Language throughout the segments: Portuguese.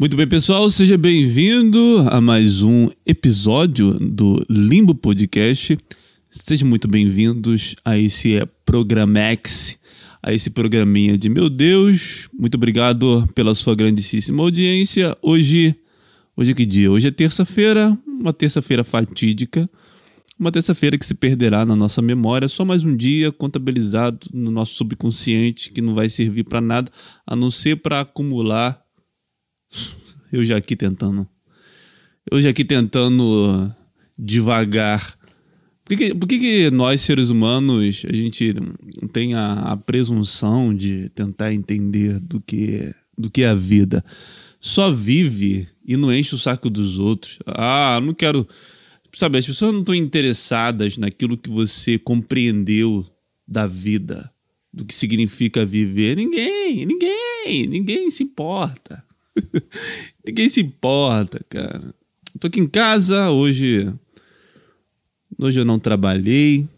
Muito bem, pessoal, seja bem-vindo a mais um episódio do Limbo Podcast. Sejam muito bem-vindos a esse Programex, a esse programinha de meu Deus. Muito obrigado pela sua grandíssima audiência. Hoje, hoje é que dia? Hoje é terça-feira, uma terça-feira fatídica, uma terça-feira que se perderá na nossa memória, só mais um dia contabilizado no nosso subconsciente que não vai servir para nada a não ser para acumular eu já aqui tentando. Eu já aqui tentando devagar. Por que, por que, que nós, seres humanos, a gente tem a, a, presunção de tentar entender do que, do que é a vida? Só vive e não enche o saco dos outros. Ah, não quero. Sabe, as pessoas não estão interessadas naquilo que você compreendeu da vida, do que significa viver. Ninguém, ninguém, ninguém se importa. Ninguém se importa, cara. Tô aqui em casa hoje. Hoje eu não trabalhei.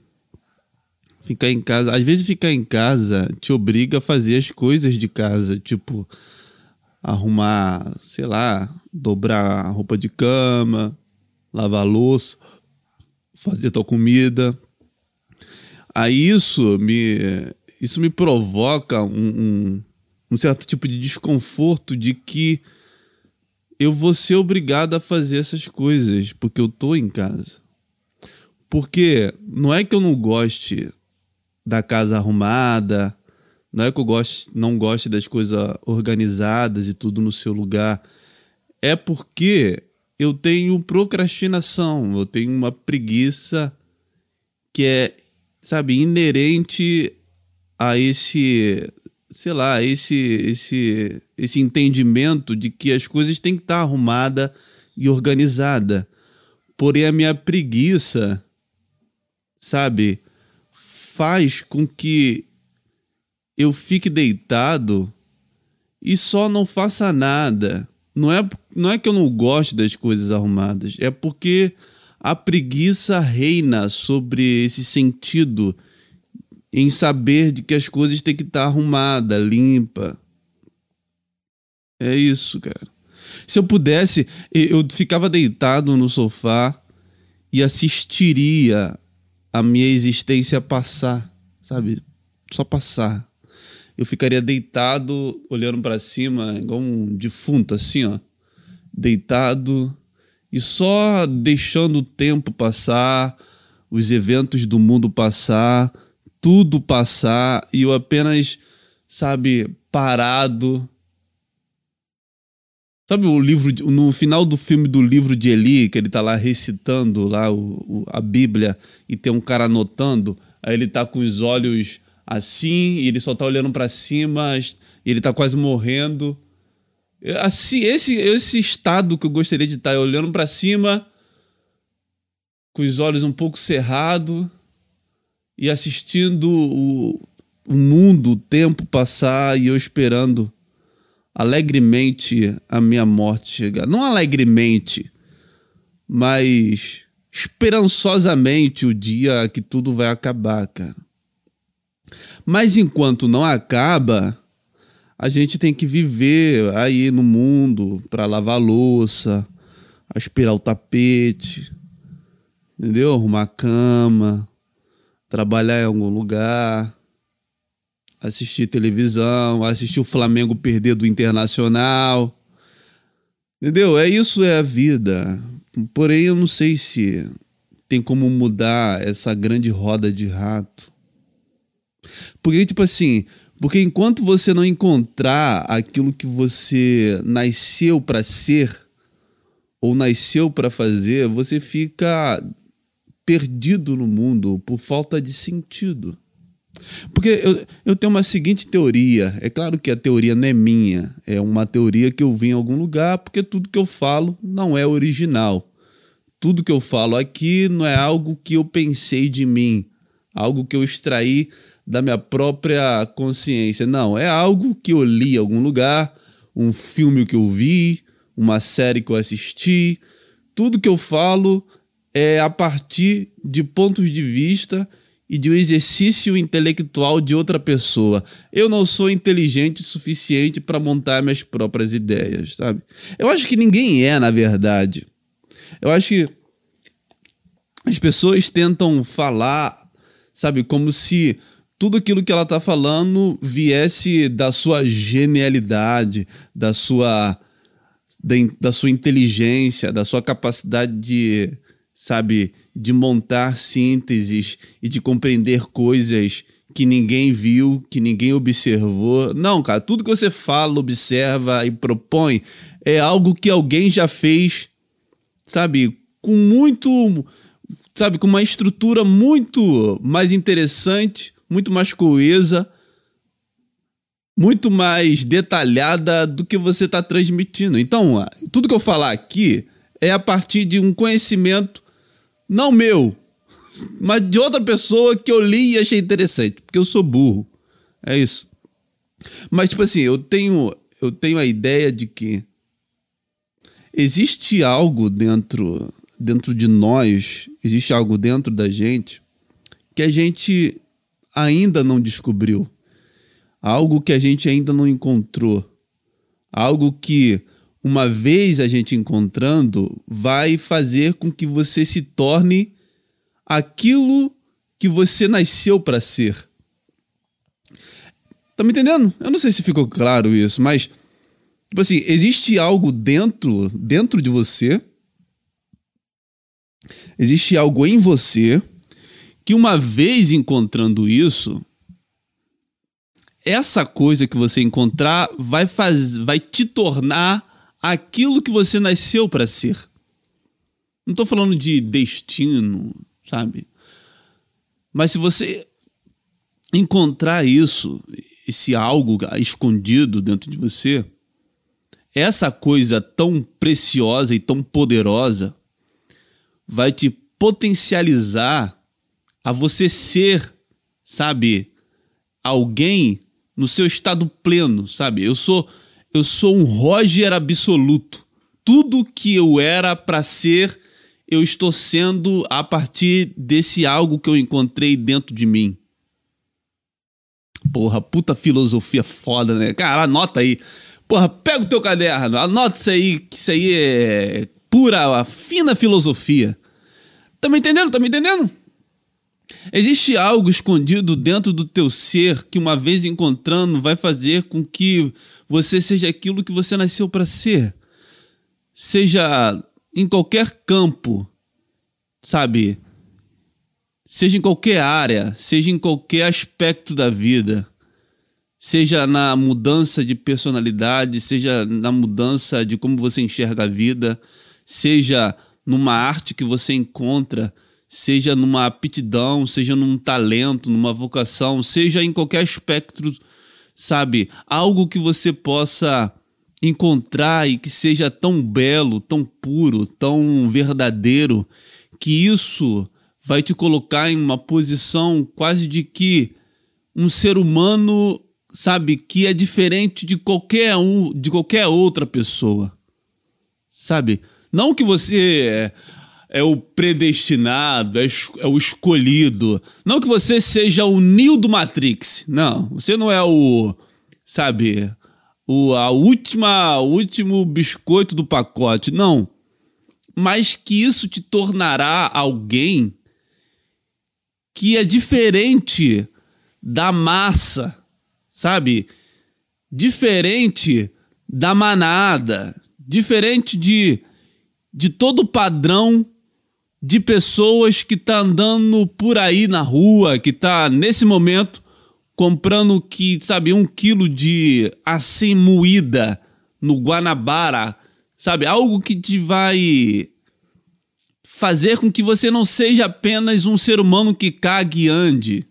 Ficar em casa, às vezes ficar em casa te obriga a fazer as coisas de casa, tipo arrumar, sei lá, dobrar a roupa de cama, lavar louça, fazer tua comida. Aí isso me isso me provoca um, um um certo tipo de desconforto de que eu vou ser obrigado a fazer essas coisas porque eu tô em casa. Porque não é que eu não goste da casa arrumada, não é que eu goste, não goste das coisas organizadas e tudo no seu lugar. É porque eu tenho procrastinação, eu tenho uma preguiça que é, sabe, inerente a esse sei lá, esse, esse, esse entendimento de que as coisas têm que estar arrumada e organizada. Porém, a minha preguiça, sabe, faz com que eu fique deitado e só não faça nada. Não é, não é que eu não goste das coisas arrumadas, é porque a preguiça reina sobre esse sentido em saber de que as coisas têm que estar arrumada, limpa. É isso, cara. Se eu pudesse, eu ficava deitado no sofá e assistiria a minha existência passar, sabe? Só passar. Eu ficaria deitado, olhando para cima, igual um defunto, assim, ó. Deitado e só deixando o tempo passar, os eventos do mundo passar, tudo passar e eu apenas, sabe, parado. Sabe o livro, no final do filme do livro de Eli, que ele tá lá recitando lá o, o, a Bíblia e tem um cara anotando, aí ele tá com os olhos assim e ele só tá olhando para cima e ele tá quase morrendo. Assim, esse, esse estado que eu gostaria de estar tá, olhando para cima, com os olhos um pouco cerrados e assistindo o, o mundo, o tempo passar e eu esperando alegremente a minha morte chegar. Não alegremente, mas esperançosamente o dia que tudo vai acabar, cara. Mas enquanto não acaba, a gente tem que viver aí no mundo para lavar louça, aspirar o tapete, entendeu? Arrumar a cama, trabalhar em algum lugar, assistir televisão, assistir o Flamengo perder do Internacional. Entendeu? É isso é a vida. Porém, eu não sei se tem como mudar essa grande roda de rato. Porque, tipo assim, porque enquanto você não encontrar aquilo que você nasceu para ser ou nasceu para fazer, você fica perdido no mundo por falta de sentido. Porque eu, eu tenho uma seguinte teoria. É claro que a teoria não é minha, é uma teoria que eu vi em algum lugar, porque tudo que eu falo não é original. Tudo que eu falo aqui não é algo que eu pensei de mim, algo que eu extraí da minha própria consciência. Não, é algo que eu li em algum lugar, um filme que eu vi, uma série que eu assisti. Tudo que eu falo é a partir de pontos de vista e de um exercício intelectual de outra pessoa. Eu não sou inteligente o suficiente para montar minhas próprias ideias, sabe? Eu acho que ninguém é, na verdade. Eu acho que as pessoas tentam falar, sabe, como se tudo aquilo que ela está falando viesse da sua genialidade, da sua da, da sua inteligência, da sua capacidade de, sabe, de montar sínteses e de compreender coisas que ninguém viu, que ninguém observou. Não, cara, tudo que você fala, observa e propõe é algo que alguém já fez, sabe, com muito, sabe, com uma estrutura muito mais interessante, muito mais coesa, muito mais detalhada do que você está transmitindo. Então, tudo que eu falar aqui é a partir de um conhecimento não meu, mas de outra pessoa que eu li e achei interessante, porque eu sou burro. É isso. Mas tipo assim, eu tenho eu tenho a ideia de que existe algo dentro dentro de nós, existe algo dentro da gente que a gente ainda não descobriu algo que a gente ainda não encontrou, algo que uma vez a gente encontrando vai fazer com que você se torne aquilo que você nasceu para ser. Tá me entendendo? Eu não sei se ficou claro isso, mas tipo assim, existe algo dentro, dentro de você, existe algo em você que uma vez encontrando isso, essa coisa que você encontrar vai faz, vai te tornar aquilo que você nasceu para ser. Não estou falando de destino, sabe? Mas se você encontrar isso, esse algo escondido dentro de você, essa coisa tão preciosa e tão poderosa vai te potencializar a você ser, sabe, alguém no seu estado pleno, sabe? Eu sou eu sou um Roger absoluto. Tudo que eu era para ser, eu estou sendo a partir desse algo que eu encontrei dentro de mim. Porra, puta filosofia foda, né? Cara, anota aí. Porra, pega o teu caderno, anota isso aí, que isso aí é pura, fina filosofia. Tá me entendendo? Tá me entendendo? Existe algo escondido dentro do teu ser que, uma vez encontrando, vai fazer com que você seja aquilo que você nasceu para ser. Seja em qualquer campo, sabe? Seja em qualquer área, seja em qualquer aspecto da vida. Seja na mudança de personalidade, seja na mudança de como você enxerga a vida, seja numa arte que você encontra seja numa aptidão, seja num talento, numa vocação, seja em qualquer aspecto, sabe? Algo que você possa encontrar e que seja tão belo, tão puro, tão verdadeiro, que isso vai te colocar em uma posição quase de que um ser humano, sabe, que é diferente de qualquer um, de qualquer outra pessoa. Sabe? Não que você é o predestinado, é, é, o escolhido. Não que você seja o Neo do Matrix. Não, você não é o, sabe, o a última, o último biscoito do pacote. Não. Mas que isso te tornará alguém que é diferente da massa, sabe? Diferente da manada, diferente de de todo padrão de pessoas que tá andando por aí na rua, que tá nesse momento comprando que, sabe, um quilo de assim moída no Guanabara, sabe? Algo que te vai fazer com que você não seja apenas um ser humano que cague e ande.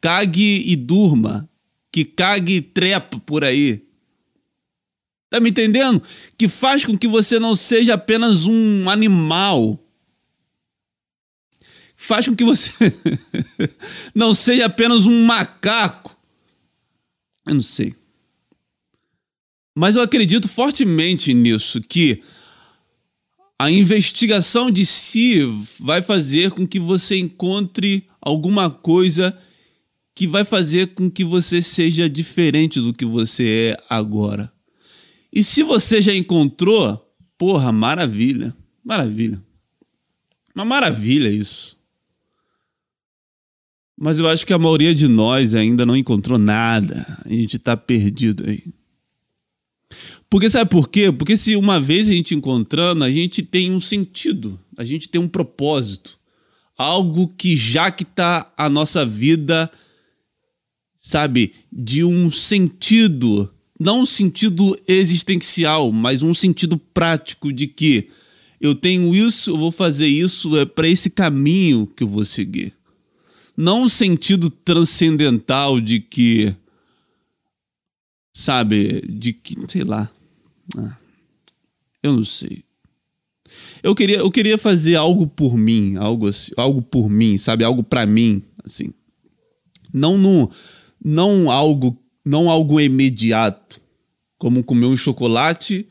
Cague e durma. Que cague e trepa por aí. Tá me entendendo? Que faz com que você não seja apenas um animal. Faz com que você não seja apenas um macaco. Eu não sei. Mas eu acredito fortemente nisso, que a investigação de si vai fazer com que você encontre alguma coisa que vai fazer com que você seja diferente do que você é agora. E se você já encontrou, porra, maravilha, maravilha. Uma maravilha isso. Mas eu acho que a maioria de nós ainda não encontrou nada. A gente tá perdido aí. Porque sabe por quê? Porque se uma vez a gente encontrando, a gente tem um sentido, a gente tem um propósito. Algo que já que tá a nossa vida, sabe, de um sentido, não um sentido existencial, mas um sentido prático de que eu tenho isso, eu vou fazer isso, é para esse caminho que eu vou seguir não um sentido transcendental de que, sabe, de que, sei lá, ah, eu não sei. Eu queria, eu queria fazer algo por mim, algo assim, algo por mim, sabe, algo para mim, assim. Não no, não algo, não algo imediato, como comer um chocolate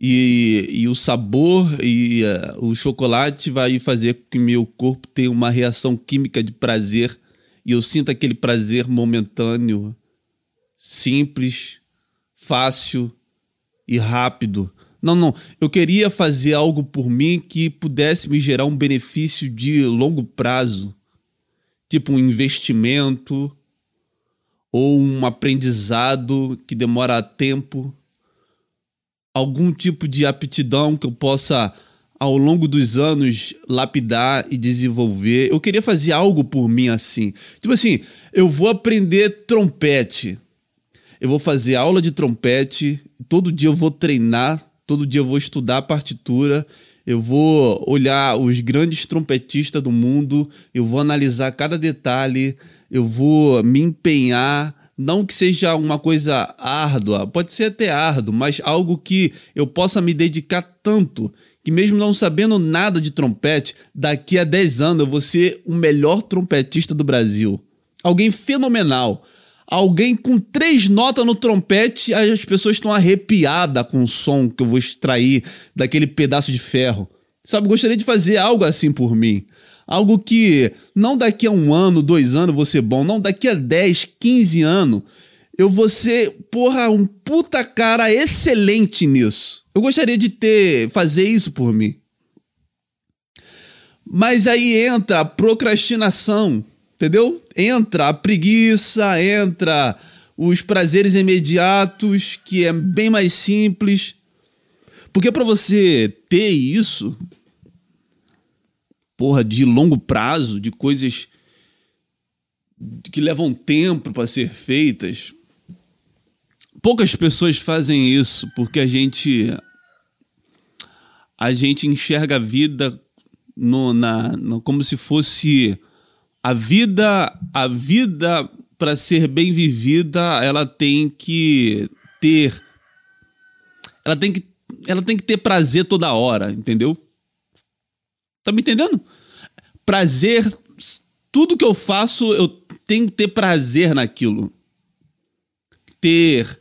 e, e o sabor e uh, o chocolate vai fazer com que meu corpo tenha uma reação química de prazer e eu sinta aquele prazer momentâneo, simples, fácil e rápido. Não, não. Eu queria fazer algo por mim que pudesse me gerar um benefício de longo prazo, tipo um investimento ou um aprendizado que demora tempo algum tipo de aptidão que eu possa, ao longo dos anos, lapidar e desenvolver. Eu queria fazer algo por mim assim. Tipo assim, eu vou aprender trompete. Eu vou fazer aula de trompete. Todo dia eu vou treinar. Todo dia eu vou estudar a partitura. Eu vou olhar os grandes trompetistas do mundo. Eu vou analisar cada detalhe. Eu vou me empenhar não que seja uma coisa árdua, pode ser até árduo, mas algo que eu possa me dedicar tanto que mesmo não sabendo nada de trompete, daqui a 10 anos eu vou ser o melhor trompetista do Brasil. Alguém fenomenal. Alguém com três notas no trompete, as pessoas estão arrepiadas com o som que eu vou extrair daquele pedaço de ferro. Sabe, gostaria de fazer algo assim por mim. Algo que não daqui a um ano, dois anos ser bom, não daqui a 10, 15 anos eu vou ser, porra, um puta cara excelente nisso. Eu gostaria de ter, fazer isso por mim. Mas aí entra a procrastinação, entendeu? Entra a preguiça, entra os prazeres imediatos, que é bem mais simples. Porque para você ter isso, porra, de longo prazo, de coisas que levam tempo para ser feitas. Poucas pessoas fazem isso porque a gente a gente enxerga a vida no, na, no, como se fosse a vida a vida para ser bem vivida ela tem que ter ela tem que ela tem que ter prazer toda hora entendeu Tá me entendendo? Prazer, tudo que eu faço, eu tenho que ter prazer naquilo. Ter.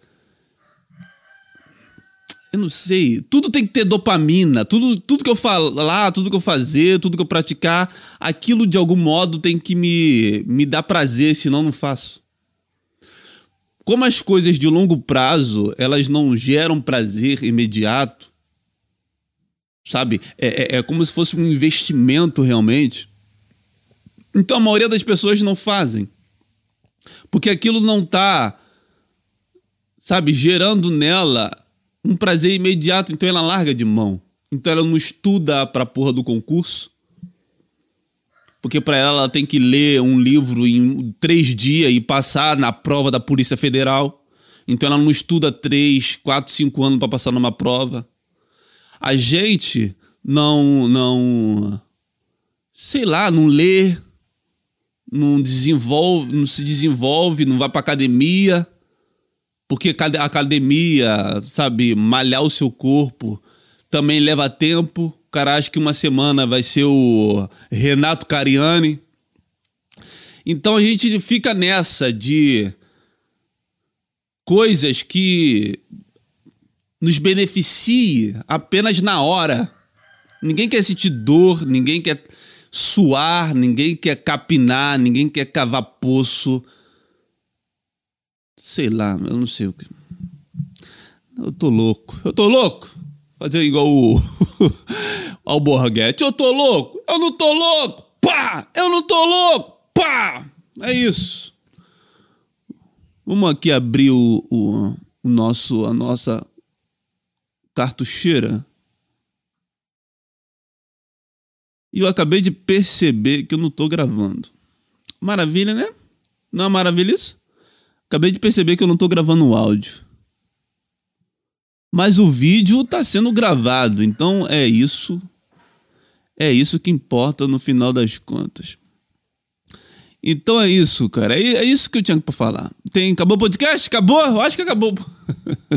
Eu não sei. Tudo tem que ter dopamina. Tudo, tudo que eu falar, tudo que eu fazer, tudo que eu praticar, aquilo de algum modo tem que me, me dar prazer, senão não faço. Como as coisas de longo prazo, elas não geram prazer imediato, sabe? É, é, é como se fosse um investimento realmente. Então a maioria das pessoas não fazem. Porque aquilo não está, sabe, gerando nela um prazer imediato, então ela larga de mão. Então ela não estuda para porra do concurso. Porque para ela ela tem que ler um livro em três dias e passar na prova da Polícia Federal. Então ela não estuda três, quatro, cinco anos para passar numa prova a gente não, não, sei lá, não lê, não desenvolve, não se desenvolve, não vai para academia, porque a academia, sabe, malhar o seu corpo também leva tempo. O cara acha que uma semana vai ser o Renato Cariani. Então a gente fica nessa de coisas que nos beneficie apenas na hora. Ninguém quer sentir dor, ninguém quer suar, ninguém quer capinar, ninguém quer cavar poço. Sei lá, eu não sei o que. Eu tô louco. Eu tô louco. Fazer igual o Alborguete. Eu tô louco. Eu não tô louco. Pá! Eu não tô louco. Pá! É isso. Vamos aqui abrir o, o, o nosso, a nossa cartucheira. E eu acabei de perceber que eu não tô gravando. Maravilha, né? Não é maravilha isso? Acabei de perceber que eu não tô gravando o áudio. Mas o vídeo tá sendo gravado, então é isso. É isso que importa no final das contas. Então é isso, cara. É, é isso que eu tinha para falar. Tem, acabou o podcast? Acabou? Eu acho que acabou.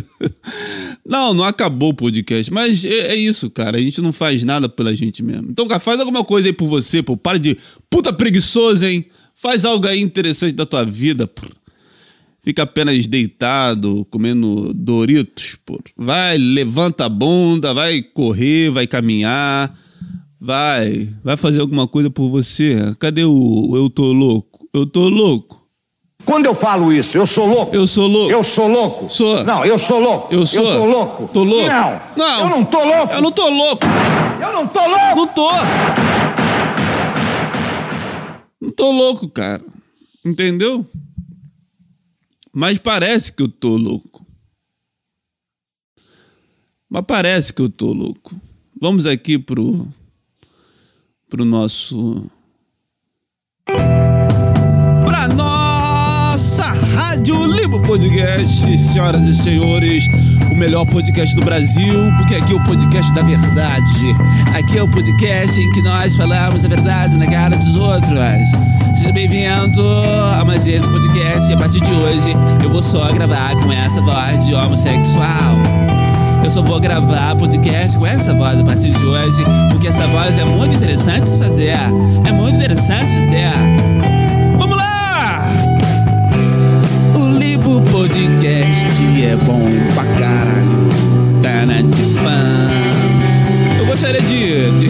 não, não acabou o podcast. Mas é, é, isso, cara. A gente não faz nada pela gente mesmo. Então, cara, faz alguma coisa aí por você, pô. Para de puta preguiçoso, hein? Faz algo aí interessante da tua vida, pô. Fica apenas deitado, comendo Doritos, pô. Vai, levanta a bunda, vai correr, vai caminhar Vai, vai fazer alguma coisa por você. Cadê o eu tô louco? Eu tô louco. Quando eu falo isso, eu sou louco. Eu sou louco. Eu sou louco. Sou. Não, eu sou louco. Eu sou. Eu tô louco. Tô louco. Não. Não. Eu não tô louco. Eu não tô louco. Eu não tô louco. Não tô. Não tô louco, cara. Entendeu? Mas parece que eu tô louco. Mas parece que eu tô louco. Vamos aqui pro para o nosso. Para nossa Rádio Limbo Podcast, senhoras e senhores, o melhor podcast do Brasil, porque aqui é o podcast da verdade. Aqui é o podcast em que nós falamos a verdade na cara dos outros. Seja bem-vindo a mais esse podcast e a partir de hoje eu vou só gravar com essa voz de homossexual. Eu só vou gravar podcast com essa voz a partir de hoje, porque essa voz é muito interessante de fazer. É muito interessante fazer. Vamos lá! O Libo Podcast é bom pra caralho. Eu gostaria de.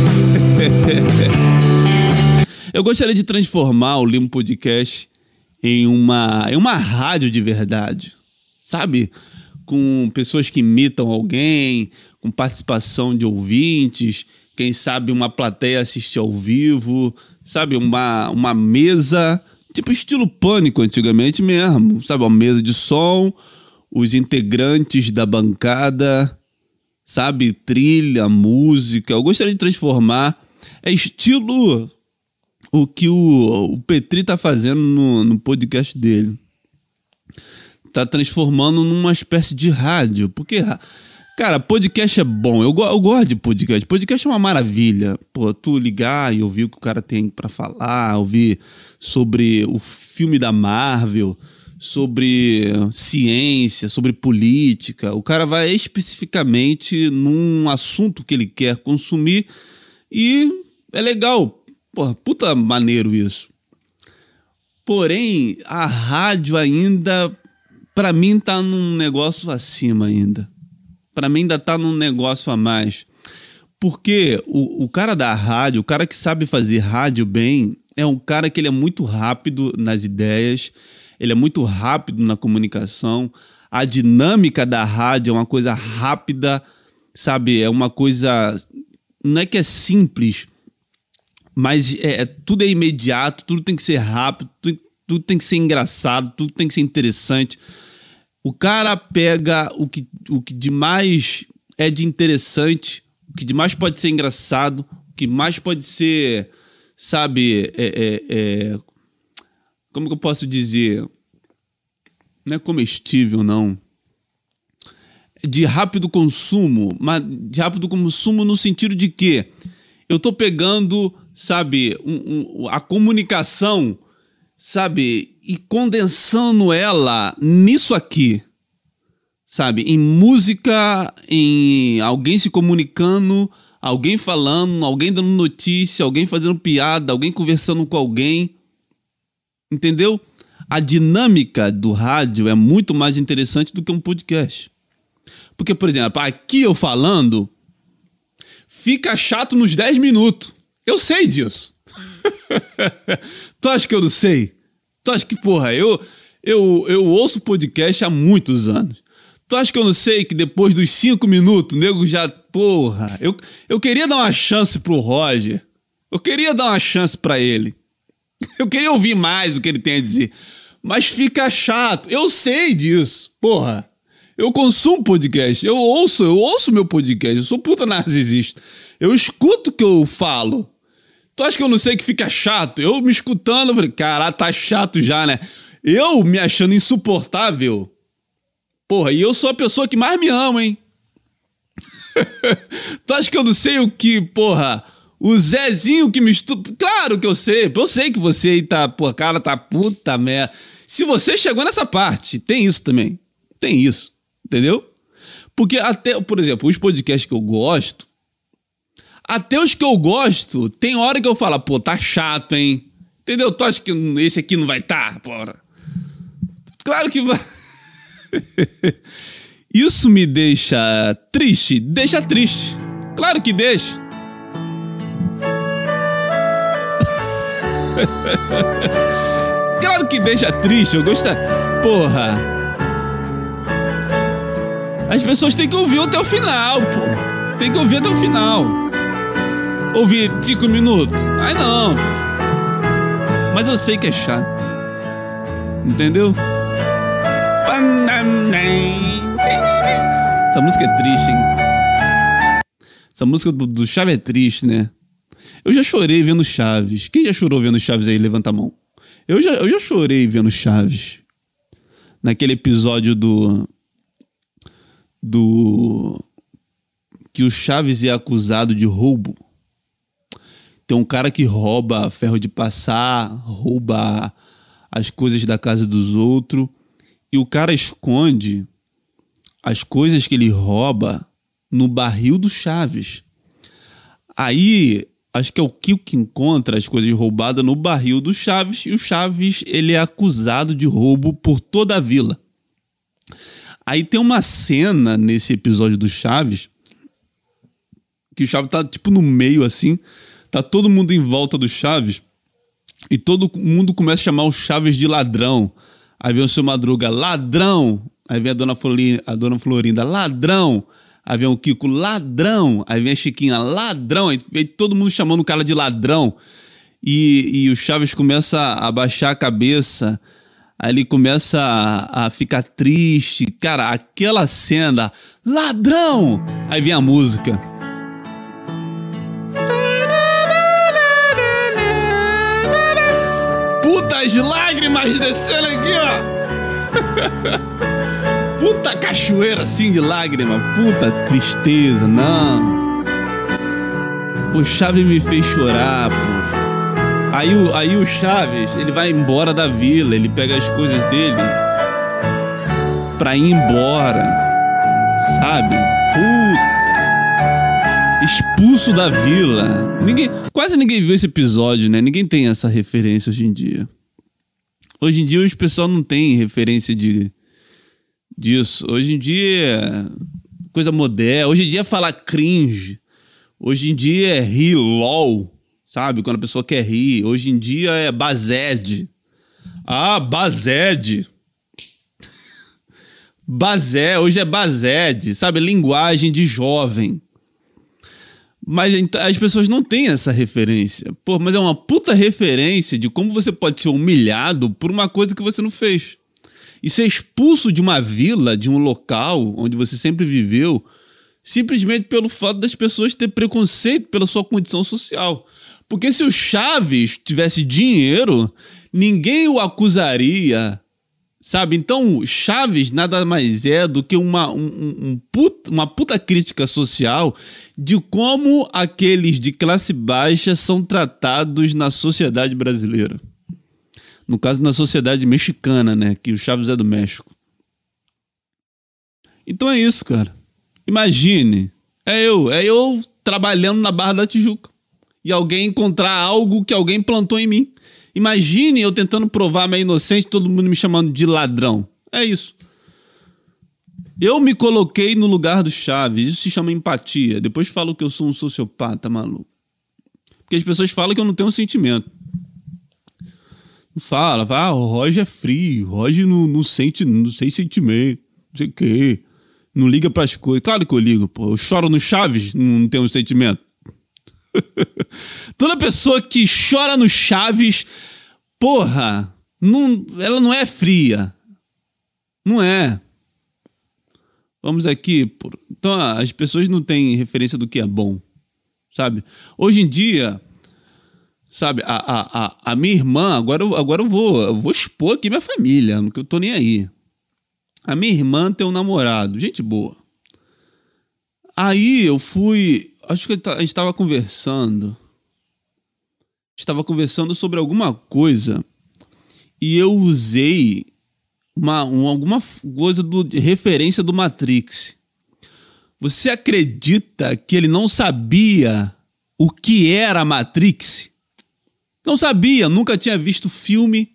Eu gostaria de transformar o Limbo Podcast em uma, em uma rádio de verdade. Sabe? Com pessoas que imitam alguém, com participação de ouvintes, quem sabe uma plateia assistir ao vivo, sabe, uma, uma mesa, tipo estilo pânico antigamente mesmo, sabe, uma mesa de som, os integrantes da bancada, sabe, trilha, música. Eu gostaria de transformar, é estilo o que o, o Petri tá fazendo no, no podcast dele tá transformando numa espécie de rádio. Porque, cara, podcast é bom. Eu, eu gosto de podcast. Podcast é uma maravilha. Pô, tu ligar e ouvir o que o cara tem para falar, ouvir sobre o filme da Marvel, sobre ciência, sobre política. O cara vai especificamente num assunto que ele quer consumir e é legal. Porra, puta maneiro isso. Porém, a rádio ainda para mim tá num negócio acima ainda. Para mim ainda tá num negócio a mais. Porque o, o cara da rádio, o cara que sabe fazer rádio bem, é um cara que ele é muito rápido nas ideias, ele é muito rápido na comunicação. A dinâmica da rádio é uma coisa rápida, sabe? É uma coisa. Não é que é simples, mas é, é tudo é imediato, tudo tem que ser rápido, tudo, tudo tem que ser engraçado, tudo tem que ser interessante. O cara pega o que, o que de mais é de interessante, o que de mais pode ser engraçado, o que mais pode ser, sabe, é, é, é, como que eu posso dizer? Não é comestível, não. De rápido consumo, mas de rápido consumo no sentido de que eu tô pegando, sabe, um, um, a comunicação sabe? E condensando ela nisso aqui, sabe? Em música, em alguém se comunicando, alguém falando, alguém dando notícia, alguém fazendo piada, alguém conversando com alguém. Entendeu? A dinâmica do rádio é muito mais interessante do que um podcast. Porque, por exemplo, aqui eu falando, fica chato nos 10 minutos. Eu sei disso. tu acha que eu não sei? Tu acha que, porra, eu, eu, eu ouço podcast há muitos anos. Tu acha que eu não sei que depois dos cinco minutos o nego já. Porra, eu, eu queria dar uma chance pro Roger. Eu queria dar uma chance para ele. Eu queria ouvir mais o que ele tem a dizer. Mas fica chato. Eu sei disso. Porra. Eu consumo podcast. Eu ouço, eu ouço meu podcast. Eu sou puta narcisista. Eu escuto o que eu falo. Tu acha que eu não sei que fica chato? Eu me escutando, eu falei, caralho, tá chato já, né? Eu me achando insuportável. Porra, e eu sou a pessoa que mais me ama, hein? tu acha que eu não sei o que, porra? O Zezinho que me estuda. Claro que eu sei. Eu sei que você aí tá, porra, cara, tá puta merda. Se você chegou nessa parte, tem isso também. Tem isso. Entendeu? Porque até, por exemplo, os podcasts que eu gosto, até os que eu gosto, tem hora que eu falo, pô, tá chato, hein? Entendeu? Tu acha que esse aqui não vai tá, porra? Claro que vai. Isso me deixa triste? Deixa triste. Claro que deixa. claro que deixa triste. Eu gosto. Porra. As pessoas têm que ouvir até o final, pô. Tem que ouvir até o final. Ouvir cinco minutos? Ai não. Mas eu sei que é chato. Entendeu? Essa música é triste, hein? Essa música do, do Chaves é triste, né? Eu já chorei vendo Chaves. Quem já chorou vendo Chaves aí? Levanta a mão. Eu já, eu já chorei vendo Chaves. Naquele episódio do. Do. Que o Chaves é acusado de roubo. Tem um cara que rouba ferro de passar, rouba as coisas da casa dos outros. E o cara esconde as coisas que ele rouba no barril do Chaves. Aí, acho que é o Kiko que encontra as coisas roubadas no barril do Chaves e o Chaves ele é acusado de roubo por toda a vila. Aí tem uma cena nesse episódio do Chaves que o Chaves tá tipo no meio assim, tá todo mundo em volta do Chaves e todo mundo começa a chamar o Chaves de ladrão. Aí vem o seu Madruga, ladrão. Aí vem a dona, Florinda, a dona Florinda, ladrão. Aí vem o Kiko, ladrão. Aí vem a Chiquinha, ladrão. Aí vem todo mundo chamando o cara de ladrão. E, e o Chaves começa a baixar a cabeça. Aí ele começa a, a ficar triste. Cara, aquela cena, ladrão! Aí vem a música. Putas lágrimas descendo aqui, ó. puta cachoeira assim de lágrima, puta tristeza, não. Pô, Chaves me fez chorar, pô. Aí o, aí o Chaves, ele vai embora da vila, ele pega as coisas dele pra ir embora, sabe? Puta. Expulso da vila. Ninguém, quase ninguém viu esse episódio, né? Ninguém tem essa referência hoje em dia. Hoje em dia os pessoal não tem referência de disso. Hoje em dia, coisa moderna. Hoje em dia falar cringe. Hoje em dia é rir lol, sabe? Quando a pessoa quer rir. Hoje em dia é based. Ah, based. Bazé, hoje é based, sabe? Linguagem de jovem. Mas as pessoas não têm essa referência. Pô, mas é uma puta referência de como você pode ser humilhado por uma coisa que você não fez e ser expulso de uma vila, de um local onde você sempre viveu, simplesmente pelo fato das pessoas ter preconceito pela sua condição social. Porque se o Chaves tivesse dinheiro, ninguém o acusaria, sabe? Então, Chaves nada mais é do que uma, um, um puta, uma puta crítica social de como aqueles de classe baixa são tratados na sociedade brasileira. No caso, na sociedade mexicana, né? Que o Chaves é do México. Então é isso, cara. Imagine. É eu. É eu trabalhando na Barra da Tijuca. E alguém encontrar algo que alguém plantou em mim. Imagine eu tentando provar minha inocência todo mundo me chamando de ladrão. É isso. Eu me coloquei no lugar do Chaves. Isso se chama empatia. Depois falo que eu sou um sociopata, maluco. Porque as pessoas falam que eu não tenho sentimento. Fala, ah, o Roger é frio, o Roger não, não sente, não tem sentimento, não sei o quê. Não liga pras coisas. Claro que eu ligo, pô. Eu choro no Chaves, não tenho sentimento. Toda pessoa que chora no Chaves, porra, não, ela não é fria. Não é. Vamos aqui. Por... Então, as pessoas não têm referência do que é bom, sabe? Hoje em dia, sabe, a, a, a, a minha irmã, agora, eu, agora eu, vou, eu vou expor aqui minha família, que eu tô nem aí. A minha irmã tem um namorado, gente boa. Aí eu fui. Acho que a gente estava conversando. Estava conversando sobre alguma coisa. E eu usei uma, uma, alguma coisa do, de referência do Matrix. Você acredita que ele não sabia o que era Matrix? Não sabia, nunca tinha visto filme,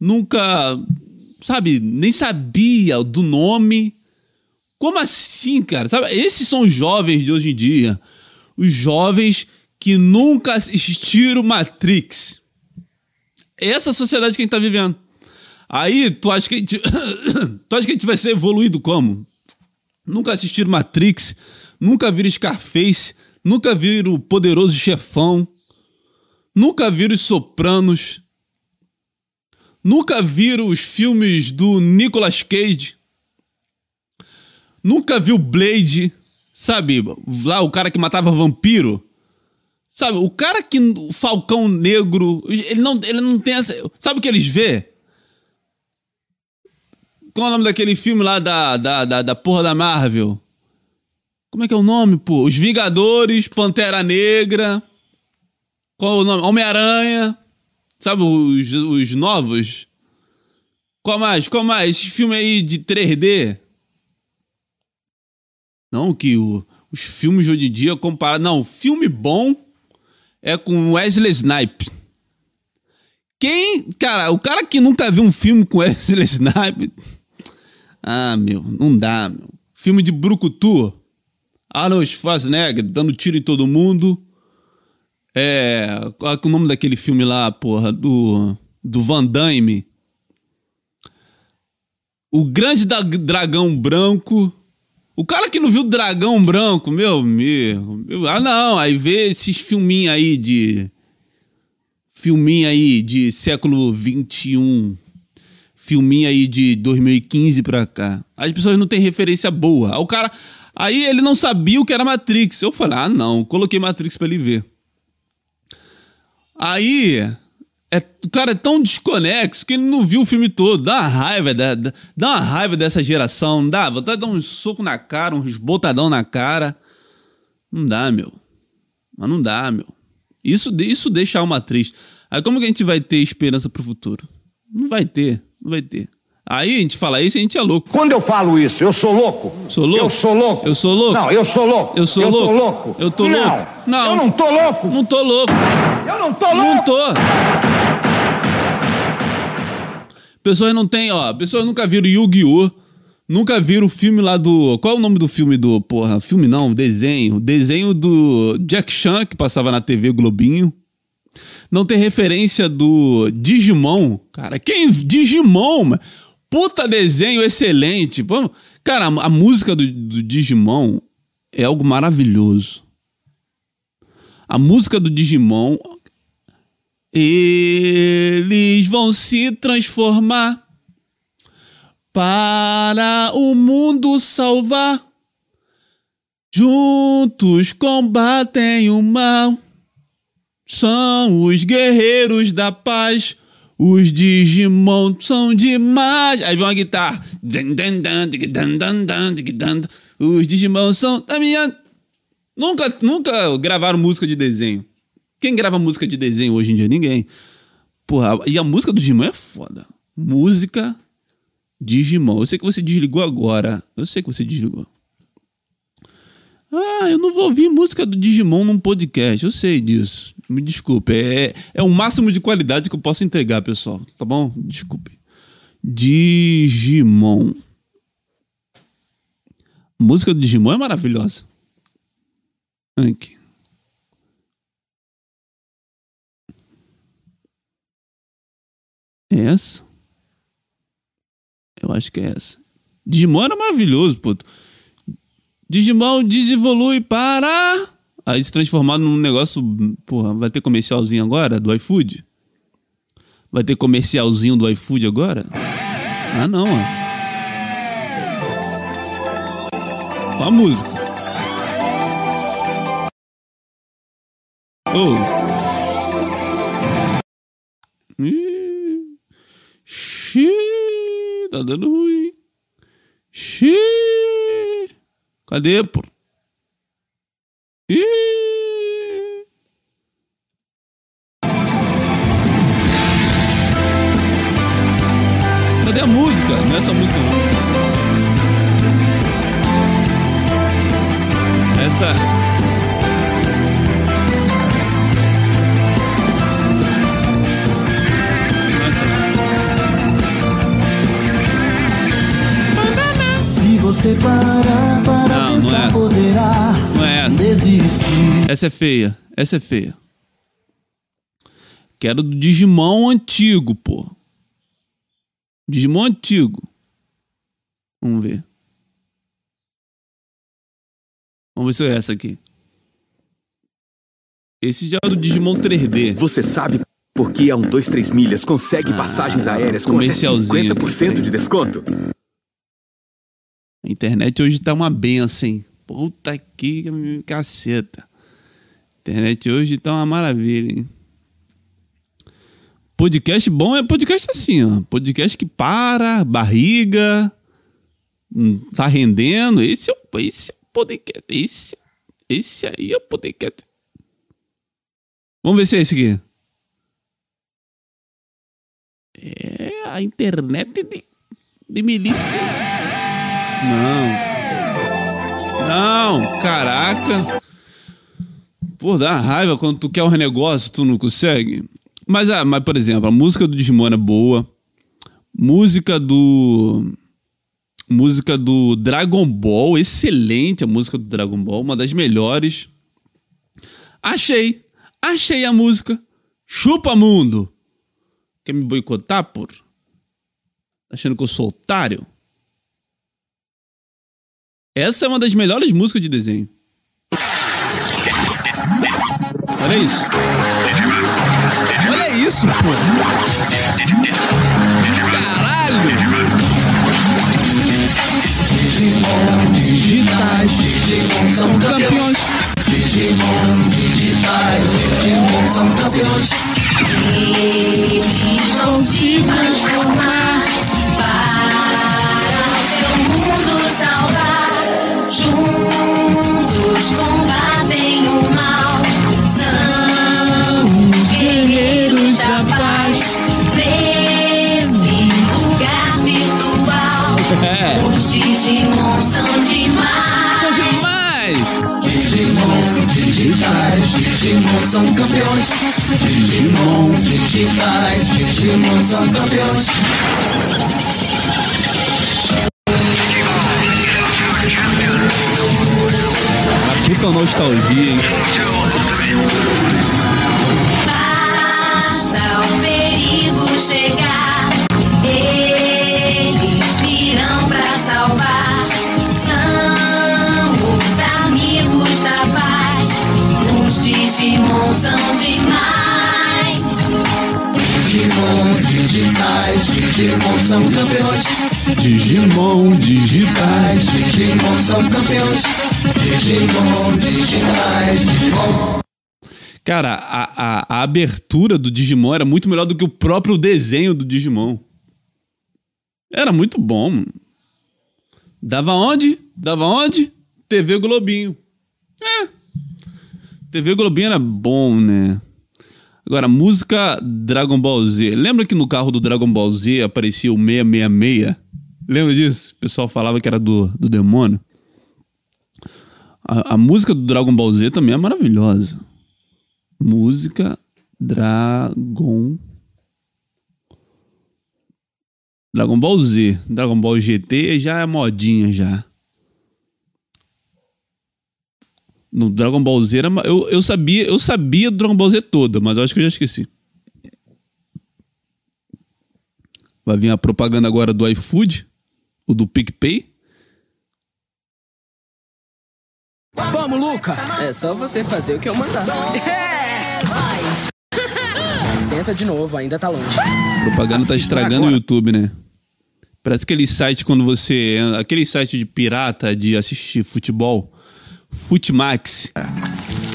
nunca, sabe, nem sabia do nome. Como assim, cara? Sabe, esses são os jovens de hoje em dia. Os jovens que nunca assistiram Matrix. Essa sociedade que a gente tá vivendo. Aí, tu acha que a gente, tu acha que a gente vai ser evoluído como? Nunca assistiram Matrix, nunca viram Scarface, nunca viram o Poderoso Chefão, nunca viram os Sopranos, nunca viram os filmes do Nicolas Cage, nunca viu Blade, sabe? Lá o cara que matava vampiro. Sabe, o cara que. O Falcão Negro. Ele não, ele não tem essa. Sabe o que eles vê? Qual é o nome daquele filme lá da, da, da, da porra da Marvel? Como é que é o nome, pô? Os Vingadores, Pantera Negra. Qual é o nome? Homem-Aranha. Sabe, os, os novos? Qual mais? Qual mais? Esse filme aí de 3D. Não, que o, os filmes de hoje em dia comparado. Não, filme bom é com Wesley Snipes. Quem. Cara, o cara que nunca viu um filme com Wesley Snipes. Ah, meu, não dá, meu. Filme de Brucutu. Arnold Schwarzenegger dando tiro em todo mundo. É. Qual é o nome daquele filme lá, porra? Do. Do Van Damme. O Grande Dragão Branco. O cara que não viu Dragão Branco, meu, meu, meu. Ah, não. Aí vê esses filminhos aí de. Filminho aí de século 21 filminho aí de 2015 pra cá. As pessoas não têm referência boa. O cara. Aí ele não sabia o que era Matrix. Eu falei, ah, não, coloquei Matrix pra ele ver. Aí. É, o cara é tão desconexo que ele não viu o filme todo. Dá uma raiva, dá, dá uma raiva dessa geração. Não dá? Vontade de dar um soco na cara, uns botadão na cara. Não dá, meu. Mas não dá, meu. Isso, isso deixa a alma triste. Aí como que a gente vai ter esperança pro futuro? Não vai ter. Não vai ter. Aí a gente fala isso e a gente é louco. Quando eu falo isso, eu sou louco. Sou louco? Eu sou louco. Eu sou louco? Não, eu sou louco. Eu sou eu louco? Tô louco. Eu tô não, louco? Não. Eu não tô louco. Não tô louco. Eu não tô louco. Não tô. Pessoas não têm, ó. Pessoas nunca viram Yu-Gi-Oh! Nunca viram o filme lá do. Qual é o nome do filme do. Porra, filme não, desenho. Desenho do Jack Chan, que passava na TV Globinho. Não tem referência do Digimon. Cara, quem. Digimon, mano. Puta desenho excelente. Cara, a, a música do, do Digimon é algo maravilhoso. A música do Digimon. Eles vão se transformar para o mundo salvar. Juntos combatem o mal. São os guerreiros da paz. Os Digimon são demais. Aí vem uma guitarra. Os Digimon são. Nunca, nunca gravaram música de desenho. Quem grava música de desenho hoje em dia? Ninguém. Porra, e a música do Digimon é foda. Música Digimon. Eu sei que você desligou agora. Eu sei que você desligou. Ah, eu não vou ouvir música do Digimon num podcast. Eu sei disso. Me desculpe. É, é o máximo de qualidade que eu posso entregar, pessoal. Tá bom? Desculpe. Digimon. A música do Digimon é maravilhosa. Aqui. É essa? Eu acho que é essa. Digimon era maravilhoso, pô. Digimon desevolui para. Aí se transformar num negócio. Porra, vai ter comercialzinho agora do iFood? Vai ter comercialzinho do iFood agora? Ah, não, ó. Ó a música. Oh. Ih. Tá dando ruim. Xiii. Cadê, pô? Essa é feia. Essa é feia. Quero do Digimon antigo, pô. Digimon antigo. Vamos ver. Vamos ver se é essa aqui. Esse já é do Digimon 3D. Você sabe por que a 123 Milhas consegue passagens aéreas com até comercialzinho 50% aqui, de desconto? A internet hoje tá uma benção, hein? Puta que caceta. Internet hoje tá uma maravilha, hein? Podcast bom é podcast assim, ó. Podcast que para, barriga, hum, tá rendendo. Esse é o, esse é o podcast. Esse, esse aí é o podcast. Vamos ver se é esse aqui. É a internet de, de milícia. Não. Não, caraca. Pô, dá raiva quando tu quer um negócio tu não consegue. Mas, ah, mas, por exemplo, a música do Digimon é boa. Música do. Música do Dragon Ball, excelente a música do Dragon Ball, uma das melhores. Achei, achei a música. Chupa mundo. Quer me boicotar, por? Tá Achando que eu sou otário? Essa é uma das melhores músicas de desenho. Olha isso. Olha isso, pô. Caralho. Digitais, Digimon são Campeões. Digimon digitais, Digimon são campeões. vão se transformar para o seu mundo salvar. Juntos combatem demais. Digimon digitais, Digimon são campeões. Digimon digitais, Digimon são campeões. Uma puta nostalgia, hein? Digitais, Digimon são campeões. Digimon digitais. Digimon são campeões. Digimon digitais, Digimon. Cara, a, a, a abertura do Digimon era muito melhor do que o próprio desenho do Digimon. Era muito bom. Dava onde? Dava onde? TV Globinho. É. TV Globinho era bom, né? Agora, música Dragon Ball Z. Lembra que no carro do Dragon Ball Z aparecia o 666? Lembra disso? O pessoal falava que era do, do demônio. A, a música do Dragon Ball Z também é maravilhosa. Música Dragon. Dragon Ball Z. Dragon Ball GT já é modinha já. No Dragon Ball Z era, eu, eu sabia, eu sabia do Dragon Ball Z toda, mas eu acho que eu já esqueci. Vai vir a propaganda agora do iFood, o do PicPay. Vamos, Luca! É só você fazer o que eu mandar. É, vai! Tenta de novo, ainda tá longe. A propaganda tá estragando o agora. YouTube, né? Parece aquele site quando você. Aquele site de pirata de assistir futebol. Futimax.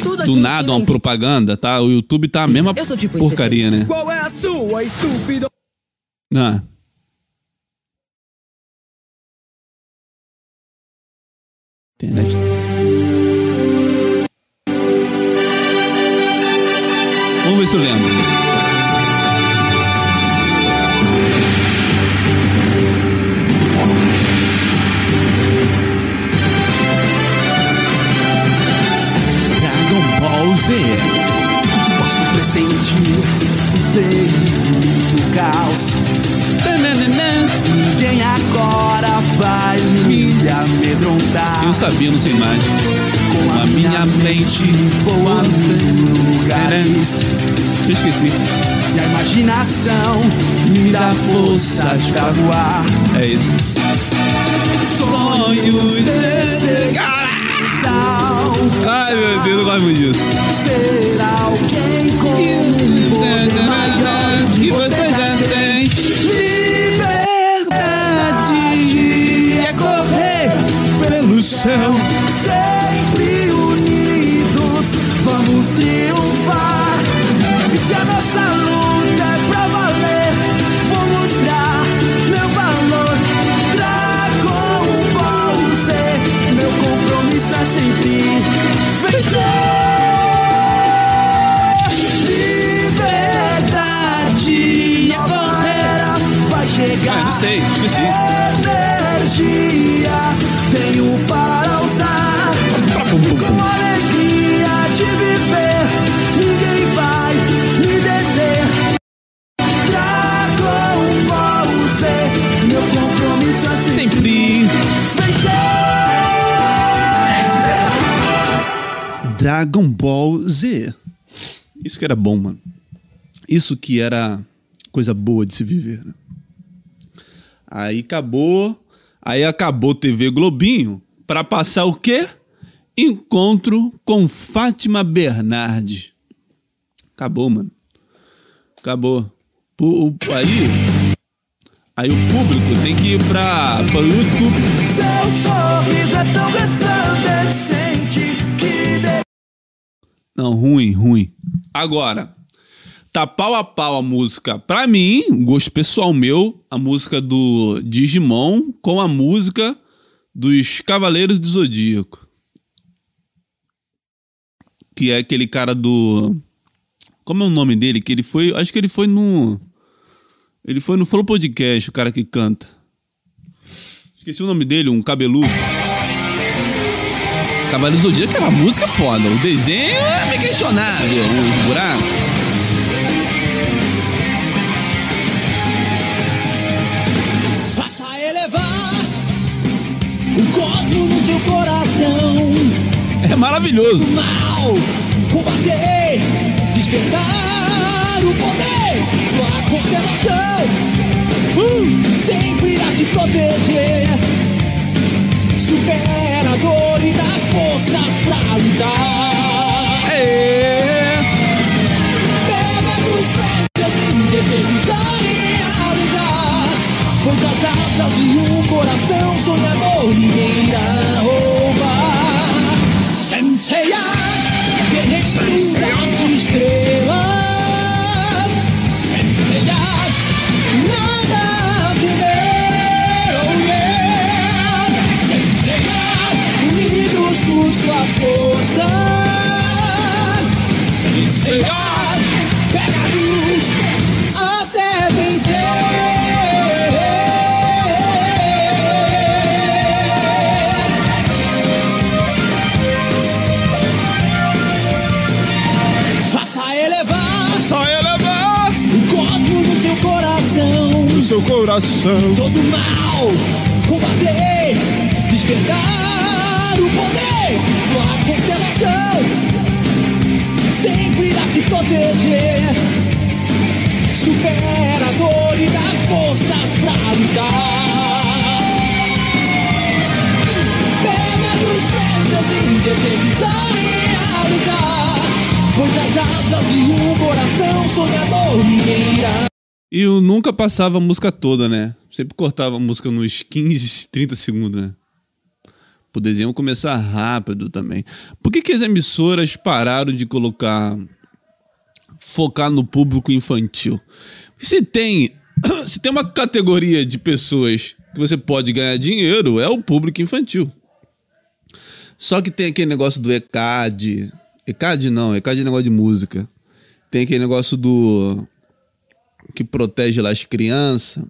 Tudo Do nada uma propaganda, tá? O YouTube tá a mesma Eu sou tipo porcaria, né? Qual é a sua, estúpido? Ah. Internet. Vamos ver se eu lembro. Posso pressentir o perigo do caos. Ninguém agora vai me amedrontar. Eu sabia, não sei mais. Com a minha mente voando em lugares. Eu esqueci. E a imaginação me dá forças pra voar. É isso. Sonhos desse Ai, meu Deus, eu gosto muito disso. Ser alguém com um poder maior que você já tem. Liberdade é correr pelo céu, sempre unidos vamos triunfar. Se a nossa Isso que era bom, mano. Isso que era coisa boa de se viver. né? Aí acabou. Aí acabou TV Globinho pra passar o quê? Encontro com Fátima Bernardi. Acabou, mano. Acabou. O- aí. Aí o público tem que ir para YouTube. Seu sorriso é tão resplandecente. Não, ruim, ruim. Agora, tá pau a pau a música. Pra mim, gosto pessoal meu, a música do Digimon com a música dos Cavaleiros do Zodíaco. Que é aquele cara do. Como é o nome dele? Que ele foi. Acho que ele foi no. Ele foi no Flow Podcast, o cara que canta. Esqueci o nome dele, um cabeludo. Cavaleiro do Zodíaco é uma música foda. O desenho é meio questionável. Os buracos. Faça elevar o cosmo no seu coração. É maravilhoso. Mal, combater, despertar o poder, sua constelação. Sempre irá te proteger. Supera a dor e dá forças pra lutar. É. Pega nos pés e desejos a realizar. Pois as asas e um coração sonhador ninguém irá roubar. Senseiya, guerreiro das estrelas. Seu coração. Todo mal, combater, despertar o poder, sua constelação sempre irá te proteger. supera a dor e dá forças pra lutar. Pega nos pés, seus desejos a realizar. Pois as asas e o coração sonhador ninguém irá. E eu nunca passava a música toda, né? Sempre cortava a música nos 15, 30 segundos, né? Desenho começar rápido também. Por que, que as emissoras pararam de colocar. focar no público infantil? Se tem. Se tem uma categoria de pessoas que você pode ganhar dinheiro, é o público infantil. Só que tem aquele negócio do ECAD. ECAD não, ECAD é negócio de música. Tem aquele negócio do. Que protege lá as crianças.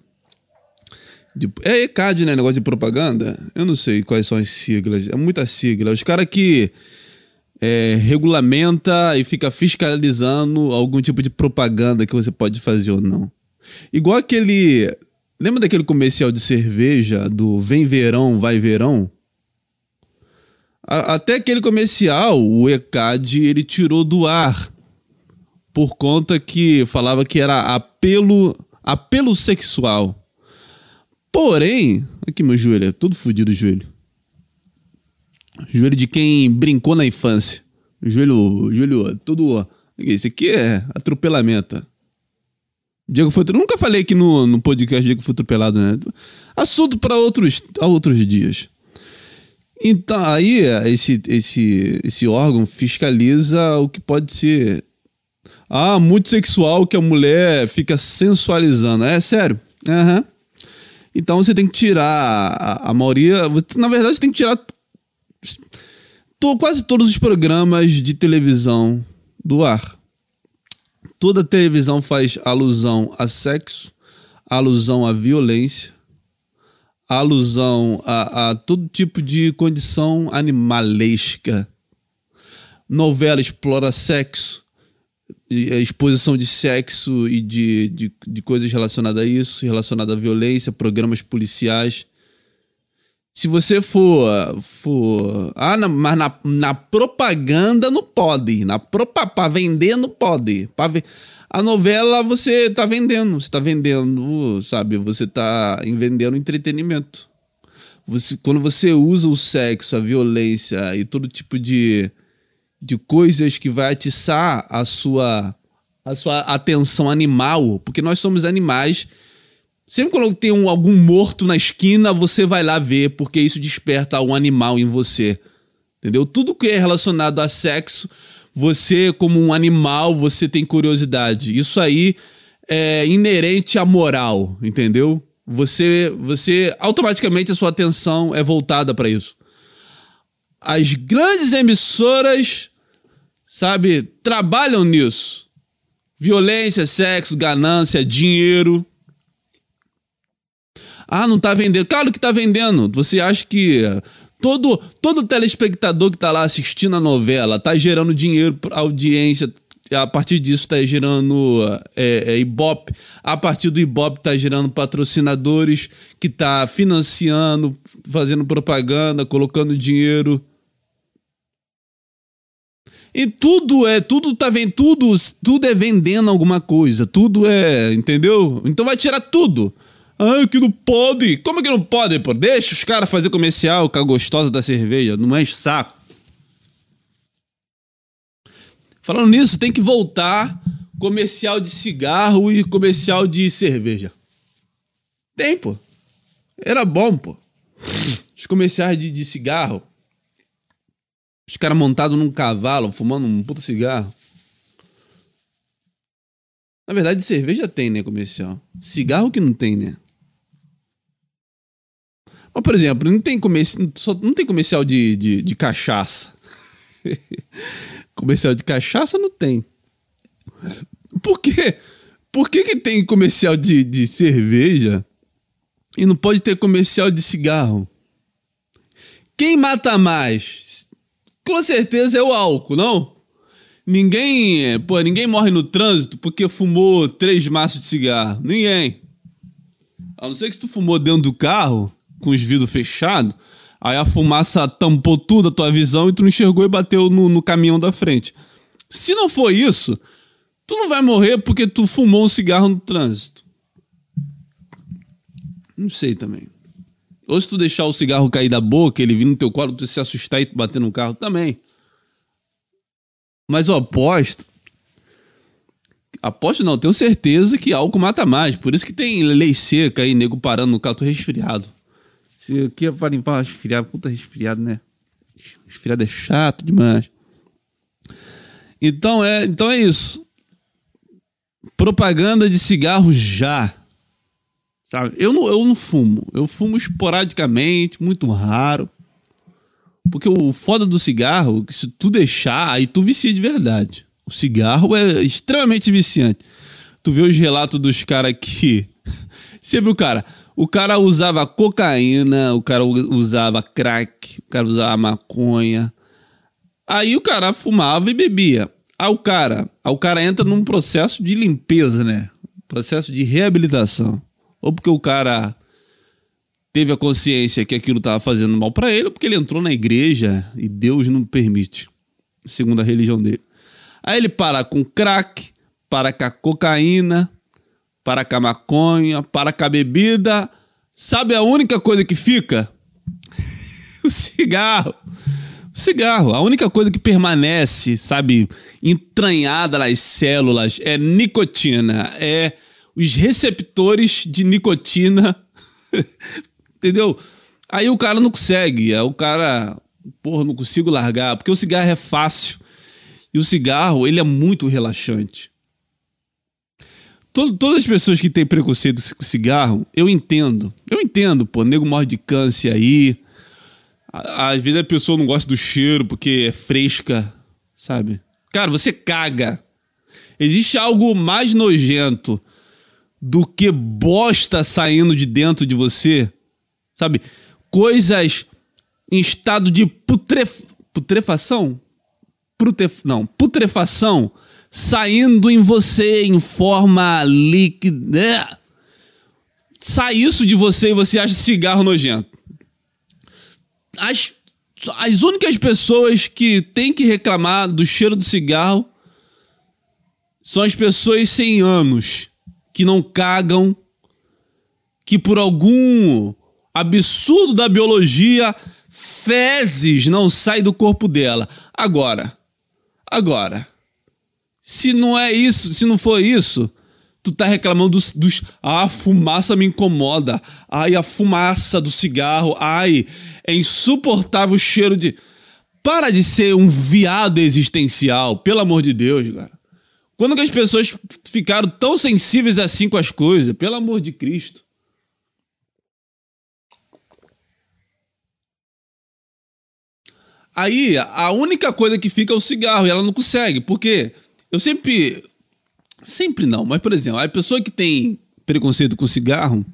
De- é ECAD, né? Negócio de propaganda? Eu não sei quais são as siglas. É muita sigla. Os caras que é, regulamenta e fica fiscalizando algum tipo de propaganda que você pode fazer ou não. Igual aquele. Lembra daquele comercial de cerveja do Vem Verão, Vai Verão? A- até aquele comercial, o ECAD, ele tirou do ar. Por conta que falava que era apelo, apelo sexual. Porém, aqui meu joelho, é todo fodido o joelho. Joelho de quem brincou na infância. Joelho, joelho todo. Isso aqui é atropelamento. Diego foi. Nunca falei aqui no, no podcast Diego foi atropelado, né? Assunto para outros, outros dias. Então, aí, esse, esse, esse órgão fiscaliza o que pode ser. Ah, muito sexual que a mulher fica sensualizando. É sério. Aham. Então você tem que tirar a, a maioria. Na verdade, você tem que tirar to- quase todos os programas de televisão do ar. Toda televisão faz alusão a sexo, alusão à violência, alusão a, a todo tipo de condição animalesca. Novela explora sexo, exposição de sexo e de, de, de coisas relacionadas a isso, relacionadas à violência, programas policiais. Se você for. for ah, na- mas na, na propaganda não pode. Na propa, pra vender não pode. Pra ve- a novela você tá vendendo. Você tá vendendo, sabe? Você tá vendendo entretenimento. Você, quando você usa o sexo, a violência e todo tipo de, de coisas que vai atiçar a sua, a sua atenção animal, porque nós somos animais. Sempre quando tem um, algum morto na esquina, você vai lá ver, porque isso desperta um animal em você. Entendeu? Tudo que é relacionado a sexo, você, como um animal, você tem curiosidade. Isso aí é inerente à moral, entendeu? Você, você automaticamente a sua atenção é voltada para isso. As grandes emissoras, sabe, trabalham nisso. Violência, sexo, ganância, dinheiro. Ah, não tá vendendo. Claro que tá vendendo. Você acha que todo, todo telespectador que tá lá assistindo a novela tá gerando dinheiro pra audiência. A partir disso tá gerando é, é, Ibope. A partir do Ibope tá gerando patrocinadores que tá financiando, fazendo propaganda, colocando dinheiro. E tudo é, tudo tá vendo, tudo, tudo é vendendo alguma coisa, tudo é, entendeu? Então vai tirar tudo. Ah, que não pode. Como que não pode, pô? Deixa os caras fazer comercial com a gostosa da cerveja, não enche saco. Falando nisso, tem que voltar comercial de cigarro e comercial de cerveja. Tem, pô. Era bom, pô. Os comerciais de, de cigarro. Os caras montados num cavalo, fumando um puta cigarro. Na verdade, cerveja tem, né, comercial. Cigarro que não tem, né? Mas, por exemplo, não tem, comerci... só- não tem comercial de, de, de cachaça. comercial de cachaça não tem. Por quê? Por que, que tem comercial de, de cerveja e não pode ter comercial de cigarro? Quem mata mais? Com certeza é o álcool, não? Ninguém, pô, ninguém morre no trânsito porque fumou três maços de cigarro. Ninguém. A não ser que tu fumou dentro do carro, com os vidros fechados, aí a fumaça tampou tudo a tua visão e tu não enxergou e bateu no, no caminhão da frente. Se não for isso, Tu não vai morrer porque tu fumou um cigarro no trânsito. Não sei também. Ou se tu deixar o cigarro cair da boca, ele vir no teu colo, tu se assustar e tu bater no carro também. Mas eu aposto. Aposto não, tenho certeza que álcool mata mais. Por isso que tem lei seca aí, nego parando no carro, tô resfriado. Se aqui é pra limpar resfriado, puta resfriado, né? Resfriado é chato demais. Então é, então é isso. Propaganda de cigarro já. Sabe? Eu não, eu não fumo. Eu fumo esporadicamente, muito raro. Porque o foda do cigarro, se tu deixar, aí tu vicia de verdade. O cigarro é extremamente viciante. Tu vê os relatos dos caras que. Sempre o cara. O cara usava cocaína, o cara usava crack, o cara usava maconha. Aí o cara fumava e bebia. Aí o cara, aí o cara entra num processo de limpeza, né? Processo de reabilitação. Ou porque o cara teve a consciência que aquilo estava fazendo mal para ele, ou porque ele entrou na igreja e Deus não permite, segundo a religião dele. Aí ele para com crack, para com a cocaína, para com a maconha, para com a bebida. Sabe a única coisa que fica? o cigarro. O cigarro. A única coisa que permanece, sabe, entranhada nas células é nicotina. É os receptores de nicotina. Entendeu? Aí o cara não consegue. Aí o cara, porra, não consigo largar. Porque o cigarro é fácil. E o cigarro, ele é muito relaxante. Todo, todas as pessoas que têm preconceito com cigarro, eu entendo. Eu entendo, pô. Nego morre de câncer aí. Às vezes a pessoa não gosta do cheiro porque é fresca, sabe? Cara, você caga. Existe algo mais nojento do que bosta saindo de dentro de você? Sabe? Coisas em estado de putref... putrefação? Não, putrefação saindo em você em forma líquida. Sai isso de você e você acha cigarro nojento. As, as únicas pessoas que têm que reclamar do cheiro do cigarro são as pessoas sem anos que não cagam, que por algum absurdo da biologia, fezes não saem do corpo dela. Agora, agora, se não é isso, se não for isso, tu tá reclamando dos, dos ah, a fumaça me incomoda. Ai, a fumaça do cigarro. Ai, é insuportável o cheiro de para de ser um viado existencial, pelo amor de Deus, cara. Quando que as pessoas ficaram tão sensíveis assim com as coisas? Pelo amor de Cristo. Aí, a única coisa que fica é o cigarro e ela não consegue. Por quê? Eu sempre. Sempre não, mas por exemplo, a pessoa que tem preconceito com cigarro.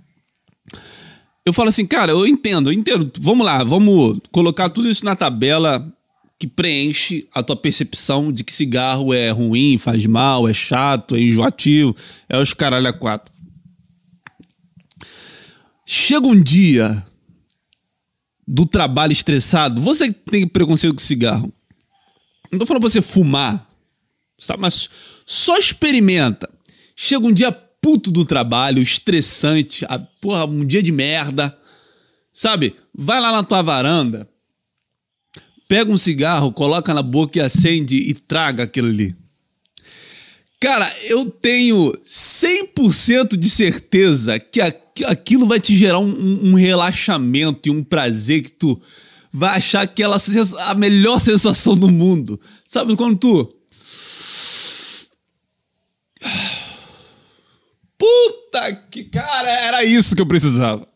Eu falo assim, cara, eu entendo, eu entendo. Vamos lá, vamos colocar tudo isso na tabela que preenche a tua percepção de que cigarro é ruim, faz mal, é chato, é enjoativo, é os caralho a quatro. Chega um dia do trabalho estressado, você que tem preconceito com cigarro. Não tô falando pra você fumar, sabe? Mas só experimenta. Chega um dia puto do trabalho, estressante, a, porra, um dia de merda. Sabe? Vai lá na tua varanda, pega um cigarro, coloca na boca e acende e traga aquilo ali. Cara, eu tenho 100% de certeza que aquilo vai te gerar um, um- relaxamento e um prazer que tu vai achar aquela sens- a melhor sensação do mundo. Sabe quando tu. Puta que. Cara, era isso que eu precisava.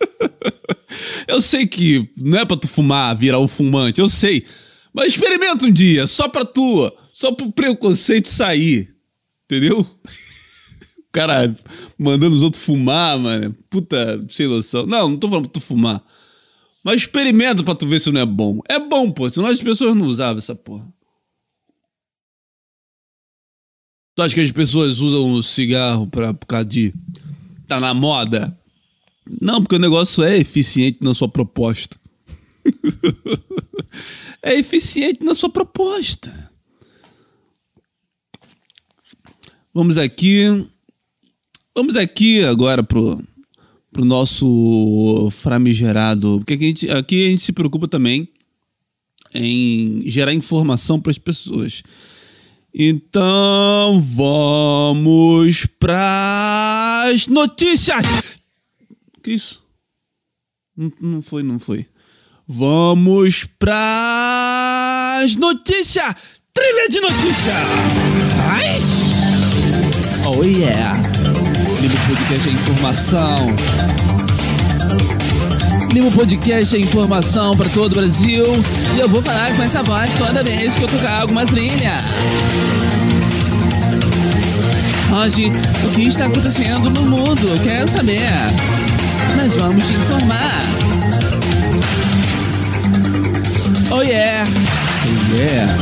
Eu sei que não é pra tu fumar, virar um fumante, eu sei. Mas experimenta um dia, só pra tu, só pro preconceito sair. Entendeu? O cara mandando os outros fumar, mano. Puta, sem noção. Não, não tô falando pra tu fumar. Mas experimenta pra tu ver se não é bom. É bom, pô, senão as pessoas não usavam essa porra. Tu acha que as pessoas usam o cigarro pra, por causa de. tá na moda? Não, porque o negócio é eficiente na sua proposta. é eficiente na sua proposta. Vamos aqui. Vamos aqui agora pro, pro nosso famigerado. Porque aqui a, gente, aqui a gente se preocupa também em gerar informação para as pessoas. Então vamos para as notícias. Que isso? Não, não foi, não foi. Vamos para as notícias. Trilha de notícia. Ai! Oh yeah. Livro Podcast é informação. Livro Podcast é informação para todo o Brasil. E eu vou falar com essa voz toda vez que eu tocar alguma trilha. Hoje, o que está acontecendo no mundo? Quero saber. Nós vamos te informar. Oh yeah! Oh yeah!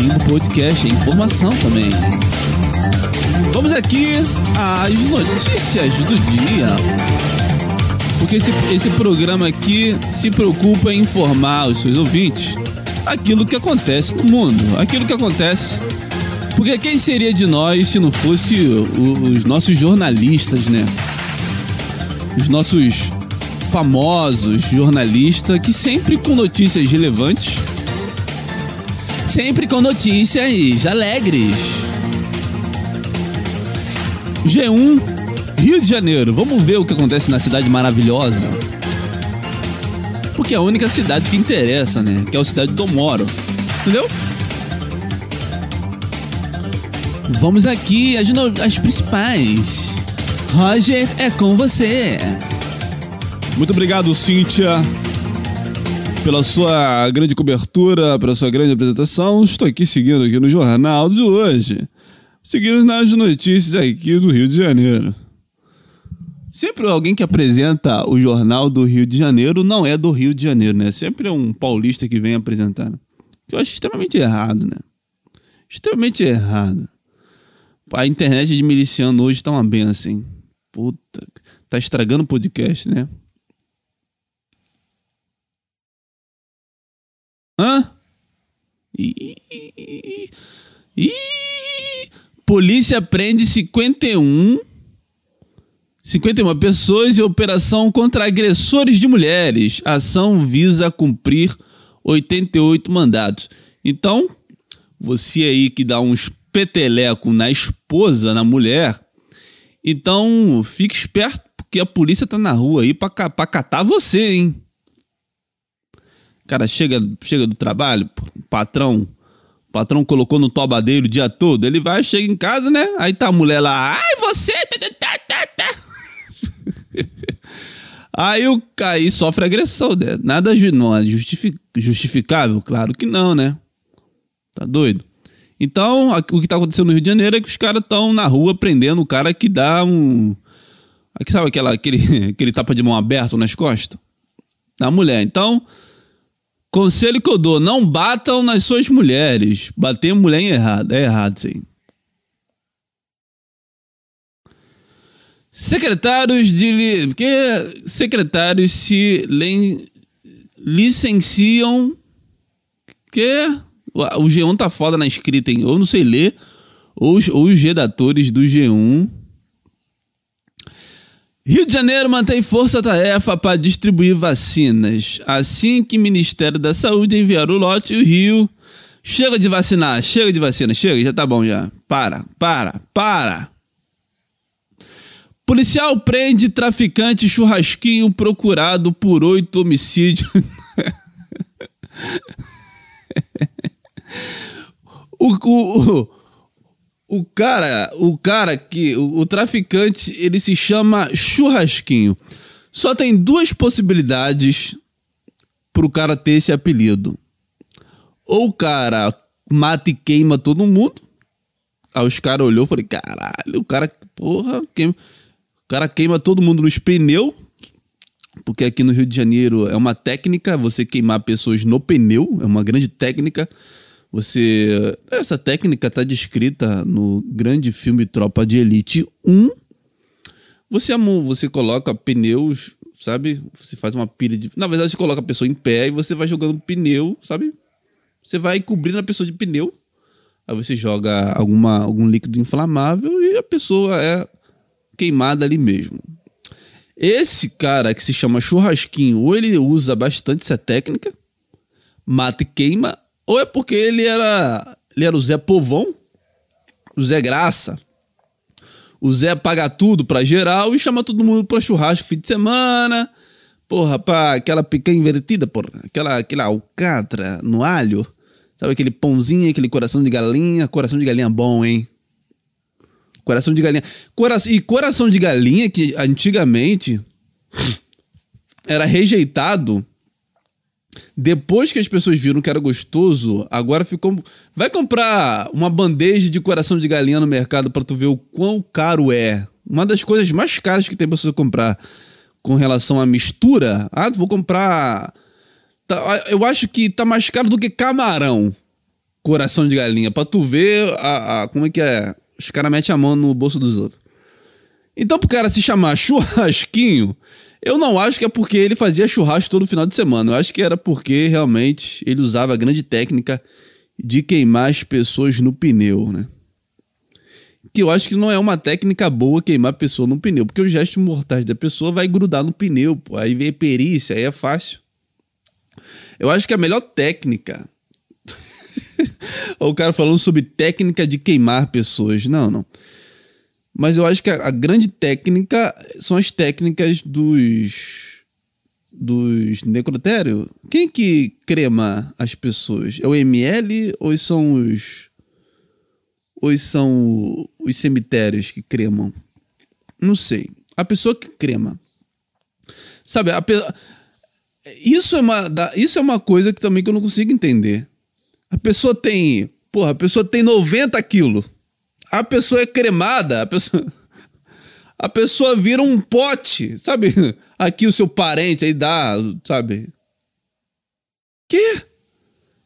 Lindo podcast, é informação também. Vamos aqui às notícias do dia. Porque esse, esse programa aqui se preocupa em informar os seus ouvintes aquilo que acontece no mundo, aquilo que acontece. Porque quem seria de nós se não fosse o- os nossos jornalistas, né? Os nossos famosos jornalistas que sempre com notícias relevantes, sempre com notícias alegres. G1, Rio de Janeiro. Vamos ver o que acontece na cidade maravilhosa. Porque é a única cidade que interessa, né? Que é a cidade do Moro. Entendeu? Vamos aqui as, as principais. Roger, é com você. Muito obrigado, Cíntia, pela sua grande cobertura, pela sua grande apresentação. Estou aqui seguindo aqui no jornal de hoje. Seguindo nas notícias aqui do Rio de Janeiro. Sempre alguém que apresenta o jornal do Rio de Janeiro não é do Rio de Janeiro, né? Sempre é um paulista que vem apresentar. Que eu acho extremamente errado, né? Extremamente errado. A internet de miliciano hoje tá uma benção, hein? Puta. Tá estragando o podcast, né? Hã? Ih, ih, polícia prende 51 51 pessoas em operação contra agressores de mulheres. Ação visa cumprir 88 mandatos. Então, você aí que dá uns peteleco na esposa, na mulher, então fique esperto, porque a polícia tá na rua aí pra, pra catar você, hein? Cara, chega, chega do trabalho, patrão, patrão colocou no tobadeiro o dia todo, ele vai, chega em casa, né? Aí tá a mulher lá, ai, você... tá, tá, tá, tá." Aí o aí sofre agressão, né? Nada não é justifi- justificável, claro que não, né? Tá doido? Então, o que tá acontecendo no Rio de Janeiro é que os caras estão na rua prendendo o cara que dá um. Aqui, sabe aquela, aquele, aquele tapa de mão aberto nas costas? Da mulher. Então, conselho que eu dou: não batam nas suas mulheres. Bater mulher é errado. É errado, sim. Secretários de. Porque secretários se len- licenciam. Que o G1 tá foda na escrita, hein? Eu não sei ler. Ou os, ou os redatores do G1. Rio de Janeiro mantém força-tarefa para distribuir vacinas. Assim que o Ministério da Saúde enviar o lote, o Rio. Chega de vacinar, chega de vacina, chega, já tá bom já. Para, para, para. Policial prende traficante churrasquinho procurado por oito homicídios. o, o, o, cara, o cara que. O, o traficante, ele se chama churrasquinho. Só tem duas possibilidades pro cara ter esse apelido. Ou o cara mata e queima todo mundo. Aí os caras olhou e falei, caralho, o cara, porra, queima. o cara queima todo mundo nos pneus. Porque aqui no Rio de Janeiro é uma técnica você queimar pessoas no pneu, é uma grande técnica. Você. Essa técnica está descrita no grande filme Tropa de Elite 1. Você você coloca pneus, sabe? Você faz uma pilha de. Na verdade, você coloca a pessoa em pé e você vai jogando pneu, sabe? Você vai cobrindo a pessoa de pneu Aí você joga alguma, algum líquido inflamável e a pessoa é queimada ali mesmo. Esse cara que se chama churrasquinho, ou ele usa bastante essa técnica, mata e queima, ou é porque ele era, ele era o Zé Povão, o Zé Graça. O Zé paga tudo pra geral e chama todo mundo pra churrasco fim de semana. Porra, pá, aquela picanha invertida, porra. Aquela, aquela alcatra no alho. Sabe aquele pãozinho, aquele coração de galinha? Coração de galinha bom, hein? Coração de galinha. Cora e coração de galinha que antigamente era rejeitado. Depois que as pessoas viram que era gostoso, agora ficou. Vai comprar uma bandeja de coração de galinha no mercado para tu ver o quão caro é. Uma das coisas mais caras que tem pra você comprar com relação à mistura. Ah, vou comprar. Tá, eu acho que tá mais caro do que camarão. Coração de galinha. Pra tu ver a, a como é que é. Os caras metem a mão no bolso dos outros. Então, pro cara se chamar churrasquinho, eu não acho que é porque ele fazia churrasco todo final de semana. Eu acho que era porque realmente ele usava a grande técnica de queimar as pessoas no pneu, né? Que eu acho que não é uma técnica boa queimar a pessoa no pneu, porque os gestos mortais da pessoa vai grudar no pneu, pô. Aí vem perícia, aí é fácil. Eu acho que a melhor técnica. o cara falando sobre técnica de queimar pessoas. Não, não. Mas eu acho que a, a grande técnica são as técnicas dos dos necrotérios. Quem que crema as pessoas? É o ML ou são os ou são os cemitérios que cremam? Não sei. A pessoa que crema. Sabe, pe... isso é uma isso é uma coisa que também que eu não consigo entender. A pessoa tem, porra, a pessoa tem 90 quilos a pessoa é cremada, a pessoa, a pessoa vira um pote, sabe? Aqui o seu parente aí dá, sabe? Que?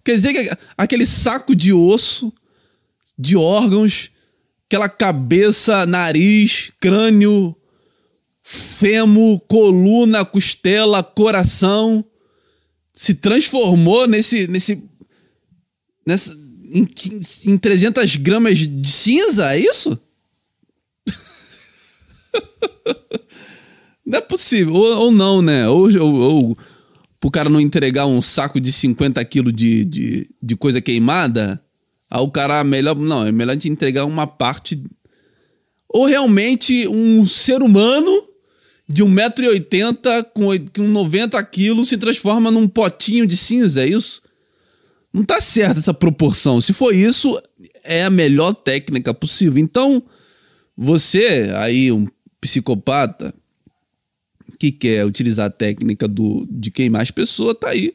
Quer dizer que aquele saco de osso, de órgãos, aquela cabeça, nariz, crânio, fêmur, coluna, costela, coração, se transformou nesse, nesse, nessa, em, em 300 gramas de cinza, é isso? não é possível. Ou, ou não, né? Ou, ou, ou pro cara não entregar um saco de 50 quilos de, de, de coisa queimada, aí o cara, melhor. Não, é melhor te entregar uma parte. Ou realmente um ser humano de 1,80m com, com 90 quilos se transforma num potinho de cinza, é isso? Não tá certa essa proporção. Se for isso, é a melhor técnica possível. Então, você aí, um psicopata que quer utilizar a técnica do, de queimar as pessoas, tá aí.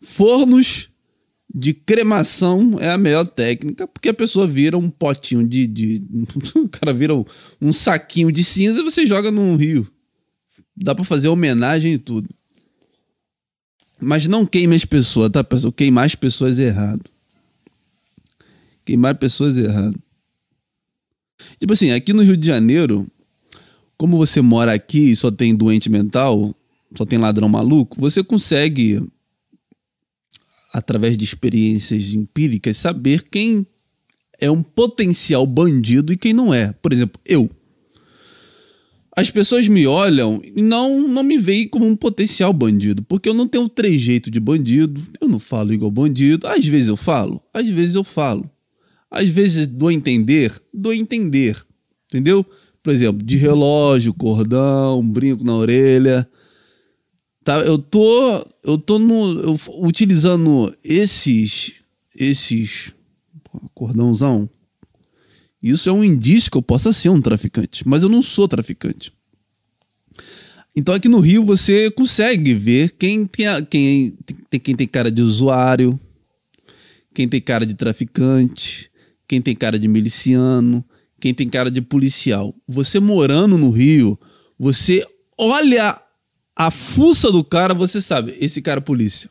Fornos de cremação é a melhor técnica, porque a pessoa vira um potinho de. de o cara vira um, um saquinho de cinza e você joga num rio. Dá para fazer homenagem e tudo. Mas não queime as pessoas, tá, pessoal? Queimar as pessoas é errado. Queimar pessoas é errado. Tipo assim, aqui no Rio de Janeiro, como você mora aqui e só tem doente mental, só tem ladrão maluco, você consegue, através de experiências empíricas, saber quem é um potencial bandido e quem não é. Por exemplo, eu as pessoas me olham e não, não me veem como um potencial bandido, porque eu não tenho trejeito de bandido, eu não falo igual bandido. Às vezes eu falo, às vezes eu falo. Às vezes dou a entender, dou a entender. Entendeu? Por exemplo, de relógio, cordão, brinco na orelha. Tá, eu tô eu tô no eu, utilizando esses esses cordãozão isso é um indício que eu possa ser um traficante, mas eu não sou traficante. Então aqui no Rio você consegue ver quem tem, quem, tem, quem tem cara de usuário, quem tem cara de traficante, quem tem cara de miliciano, quem tem cara de policial. Você morando no Rio, você olha a fuça do cara, você sabe, esse cara é polícia.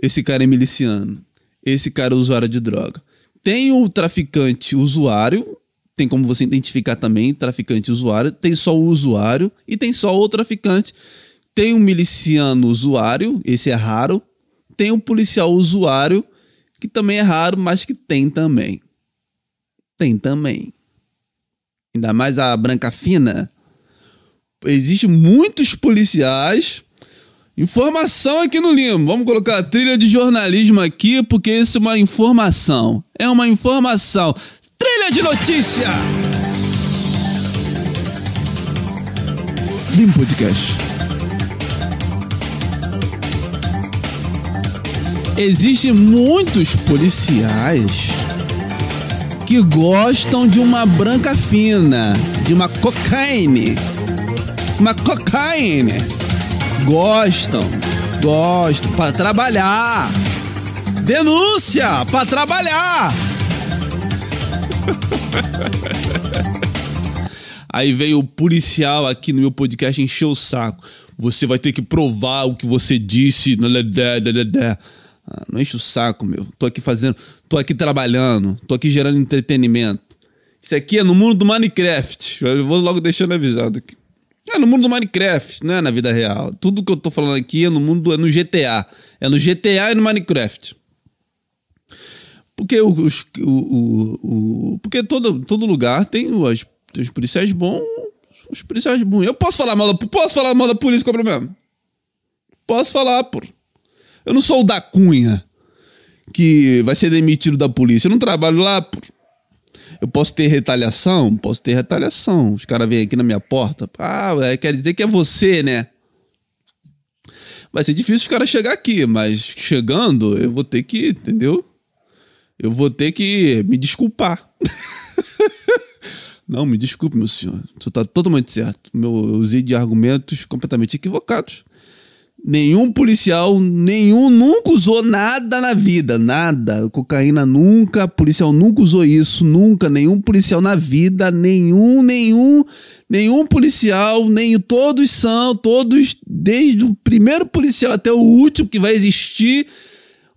Esse cara é miliciano. Esse cara é usuário de droga. Tem o traficante usuário, tem como você identificar também traficante usuário, tem só o usuário e tem só o traficante. Tem um miliciano usuário, esse é raro. Tem um policial usuário, que também é raro, mas que tem também. Tem também. Ainda mais a branca fina. Existem muitos policiais. Informação aqui no Limo. Vamos colocar a trilha de jornalismo aqui, porque isso é uma informação. É uma informação. Trilha de notícia! Limo Podcast. Existem muitos policiais que gostam de uma branca fina, de uma cocaine. Uma cocaine. Gostam, gostam para trabalhar. Denúncia para trabalhar. Aí veio o policial aqui no meu podcast encher o saco. Você vai ter que provar o que você disse. Ah, não enche o saco, meu. Tô aqui fazendo. Tô aqui trabalhando. Tô aqui gerando entretenimento. Isso aqui é no mundo do Minecraft. Eu vou logo deixando avisado aqui. É no mundo do Minecraft, não é na vida real. Tudo que eu tô falando aqui é no mundo, é no GTA. É no GTA e no Minecraft. Porque os, o, o, o, porque todo, todo lugar tem os, os policiais bons, os policiais bons. Eu posso falar mal da, posso falar mal da polícia, qual é o problema? Posso falar, pô. Eu não sou o da Cunha que vai ser demitido da polícia. Eu não trabalho lá, pô. Eu posso ter retaliação? Posso ter retaliação. Os caras vêm aqui na minha porta. Ah, é, quer dizer que é você, né? Vai ser difícil os caras chegar aqui, mas chegando, eu vou ter que, entendeu? Eu vou ter que me desculpar. Não, me desculpe, meu senhor. Você está totalmente certo. Eu usei de argumentos completamente equivocados. Nenhum policial, nenhum, nunca usou nada na vida, nada. Cocaína nunca, policial nunca usou isso, nunca. Nenhum policial na vida, nenhum, nenhum, nenhum policial, nem todos são, todos, desde o primeiro policial até o último que vai existir.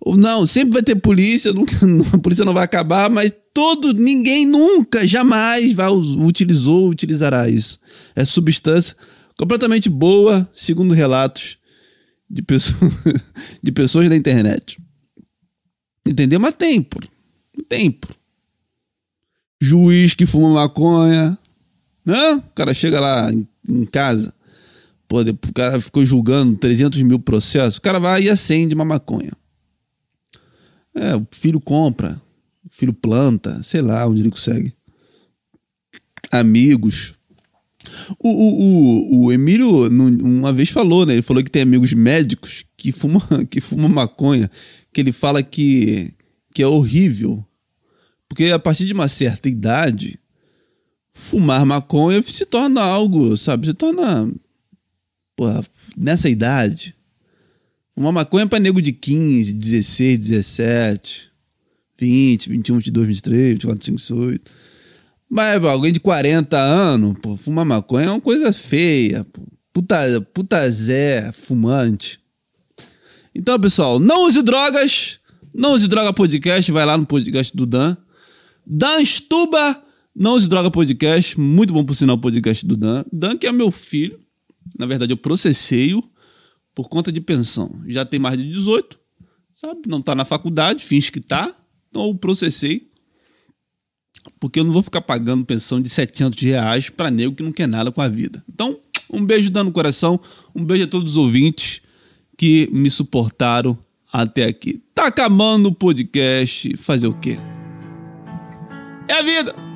Não, sempre vai ter polícia, nunca, a polícia não vai acabar, mas todo, ninguém nunca, jamais vai, utilizou, utilizará isso. É substância completamente boa, segundo relatos de, pessoas, de pessoas na internet. Entendeu? Mas tem, pô. Tem, pô. Juiz que fuma maconha. Né? O cara chega lá em, em casa. Pô, o cara ficou julgando 300 mil processos. O cara vai e acende uma maconha. É, o filho compra. O filho planta. Sei lá onde ele consegue. Amigos. O, o, o, o Emílio uma vez falou, né? Ele falou que tem amigos médicos que fumam, que fumam maconha, que ele fala que, que é horrível. Porque a partir de uma certa idade, fumar maconha se torna algo, sabe? Se torna. Porra, nessa idade. Fumar maconha é pra nego de 15, 16, 17, 20, 21, 22, 23, 24, 25, 28. Mas alguém de 40 anos, pô, fumar maconha é uma coisa feia. Pô. Puta, puta Zé, fumante. Então, pessoal, não use drogas. Não use droga podcast. Vai lá no podcast do Dan. Dan Stuba. Não use droga podcast. Muito bom por sinal o podcast do Dan. Dan, que é meu filho. Na verdade, eu processei-o por conta de pensão. Já tem mais de 18. Sabe? Não tá na faculdade. Finge que tá. Então eu processei porque eu não vou ficar pagando pensão de 700 reais para nego que não quer nada com a vida. Então, um beijo dando no coração, um beijo a todos os ouvintes que me suportaram até aqui. Tá acabando o podcast, fazer o quê? É a vida!